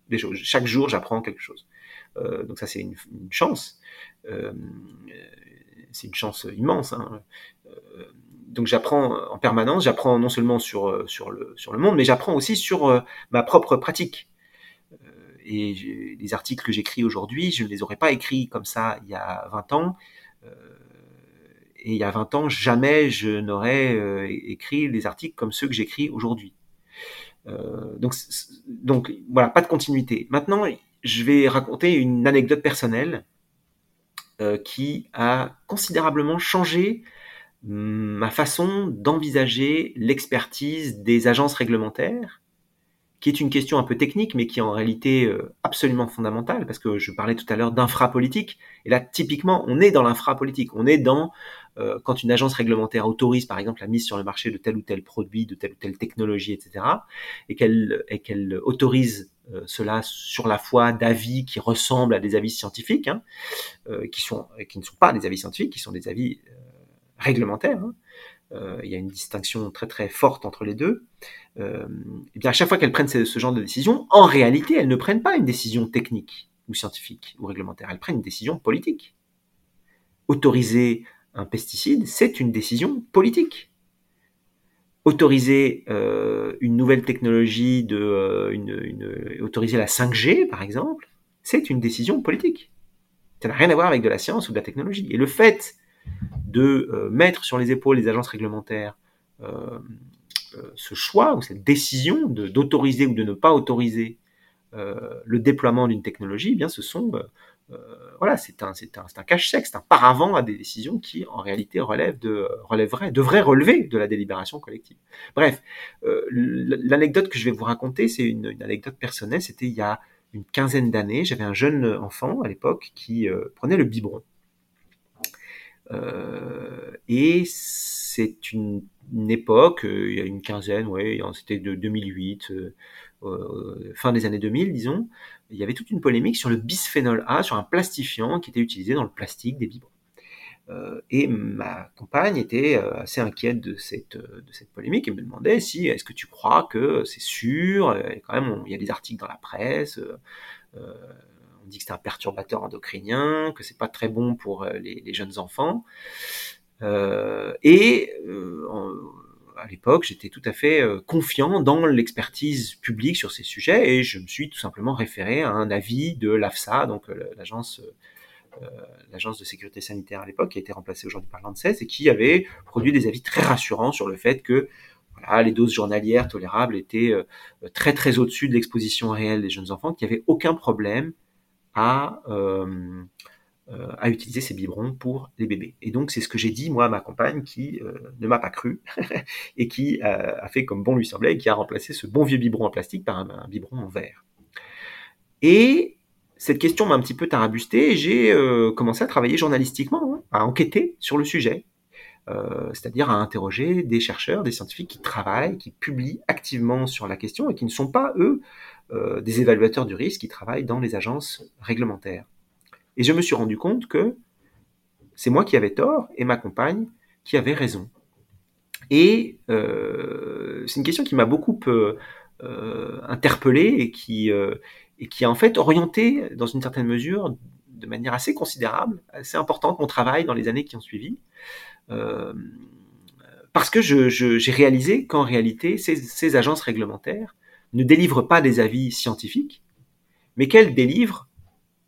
Speaker 2: des choses. Chaque jour, j'apprends quelque chose. donc ça, c'est une, chance c'est une chance immense. Hein. Euh, donc j'apprends en permanence, j'apprends non seulement sur, euh, sur, le, sur le monde, mais j'apprends aussi sur euh, ma propre pratique. Et les articles que j'écris aujourd'hui, je ne les aurais pas écrits comme ça il y a 20 ans. Et il y a 20 ans, jamais je n'aurais écrit des articles comme ceux que j'écris aujourd'hui. donc, donc voilà, pas de continuité. Maintenant, je vais raconter une anecdote personnelle euh, qui a considérablement changé mm, ma façon d'envisager l'expertise des agences réglementaires, qui est une question un peu technique, mais qui est en réalité euh, absolument fondamentale, parce que je parlais tout à l'heure d'infrapolitique, et là, typiquement, on est dans l'infrapolitique, on est dans euh, quand une agence réglementaire autorise, par exemple, la mise sur le marché de tel ou tel produit, de telle ou telle technologie, etc., et qu'elle autorise euh, cela sur la foi d'avis qui ressemblent à des avis scientifiques, hein, euh, qui ne sont pas des avis scientifiques, qui sont des avis réglementaires. Hein. il y a une distinction très très forte entre les deux. et eh bien à chaque fois qu'elles prennent ce, ce genre de décision, en réalité, elles ne prennent pas une décision technique ou scientifique ou réglementaire, elles prennent une décision politique. Autoriser un pesticide, c'est une décision politique. Autoriser euh, une nouvelle technologie, de, euh, autoriser la 5G, par exemple, c'est une décision politique. Ça n'a rien à voir avec de la science ou de la technologie. Et le fait de euh, mettre sur les épaules des agences réglementaires ce choix ou cette décision d'autoriser ou de ne pas autoriser le déploiement d'une technologie, eh bien, ce sont voilà, c'est un, c'est un, un cache-sec, c'est un paravent à des décisions qui, en réalité, relèvent de, relèveraient, devraient relever de la délibération collective. Bref, euh, l'anecdote que je vais vous raconter, c'est une, anecdote personnelle. C'était il y a une quinzaine d'années. J'avais un jeune enfant à l'époque qui euh, prenait le biberon. et c'est une, époque, il y a une quinzaine, ouais, c'était de 2008 fin des années 2000, disons, il y avait toute une polémique sur le bisphénol A, sur un plastifiant qui était utilisé dans le plastique des biberons. Euh, et ma compagne était euh, assez inquiète de cette, polémique et me demandait si est-ce que tu crois que c'est sûr? Et Quand même, il y a des articles dans la presse. on dit que c'est un perturbateur endocrinien, que c'est pas très bon pour les, les jeunes enfants. et à l'époque, j'étais tout à fait euh, confiant dans l'expertise publique sur ces sujets et je me suis tout simplement référé à un avis de l'AFSA, donc euh, l'agence euh, l'agence de sécurité sanitaire à l'époque, qui a été remplacée aujourd'hui par l'ANSES, et qui avait produit des avis très rassurants sur le fait que les doses journalières tolérables étaient très très au-dessus de l'exposition réelle des jeunes enfants, qu'il n'y avait aucun problème à à utiliser ces biberons pour les bébés. Et donc c'est ce que j'ai dit moi à ma compagne qui euh, ne m'a pas cru [laughs] et qui euh, a fait comme bon lui semblait et qui a remplacé ce bon vieux biberon en plastique par un, biberon en verre. Et cette question m'a un petit peu tarabusté et j'ai commencé à travailler journalistiquement, hein, à enquêter sur le sujet, c'est-à-dire à interroger des chercheurs, des scientifiques qui travaillent, qui publient activement sur la question et qui ne sont pas, eux, des évaluateurs du risque, qui travaillent dans les agences réglementaires. Et je me suis rendu compte que c'est moi qui avais tort et ma compagne qui avait raison. Et euh, c'est une question qui m'a beaucoup euh, euh, interpellé et qui, et qui a en fait orienté, dans une certaine mesure, de manière assez considérable, assez importante, mon travail dans les années qui ont suivi. parce que j'ai réalisé qu'en réalité, ces agences réglementaires ne délivrent pas des avis scientifiques, mais qu'elles délivrent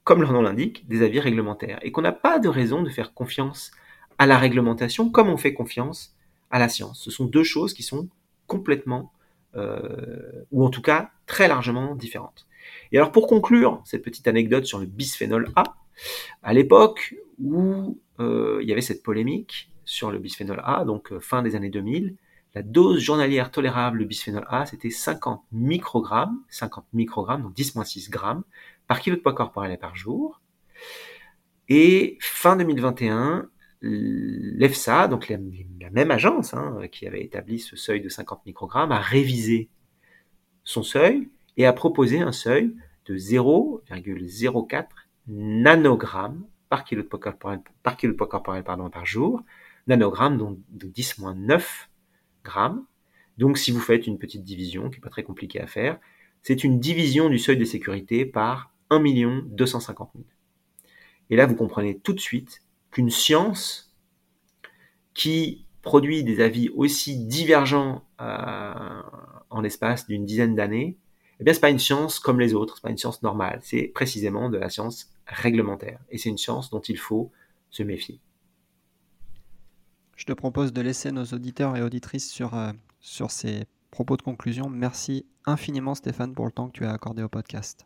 Speaker 2: comme leur nom l'indique, des avis réglementaires, et qu'on n'a pas de raison de faire confiance à la réglementation comme on fait confiance à la science. Ce sont deux choses qui sont complètement, euh, ou en tout cas très largement différentes. Et alors pour conclure cette petite anecdote sur le bisphénol A, à l'époque où euh, il y avait cette polémique sur le bisphénol A, donc euh, fin des années 2000, la dose journalière tolérable de bisphénol A, c'était 50 microgrammes, 50 microgrammes, donc 10-6 grammes, par kilo de poids corporel et par jour. Et fin 2021, l'EFSA, donc la, même agence hein, qui avait établi ce seuil de 50 microgrammes, a révisé son seuil et a proposé un seuil de 0,04 nanogrammes par kilo de poids corporel, par, kilo de poids corporel pardon, par jour, nanogrammes donc de 10-9 grammes. Donc si vous faites une petite division, qui n'est pas très compliquée à faire, c'est une division du seuil de sécurité par 1 250 000. Et là, vous comprenez tout de suite qu'une science qui produit des avis aussi divergents euh, en l'espace d'une dizaine d'années, eh bien, c'est pas une science comme les autres, c'est pas une science normale, c'est précisément de la science réglementaire. Et c'est une science dont il faut se méfier.
Speaker 1: Je te propose de laisser nos auditeurs et auditrices sur, euh, sur ces propos de conclusion. Merci infiniment Stéphane pour le temps que tu as accordé au podcast.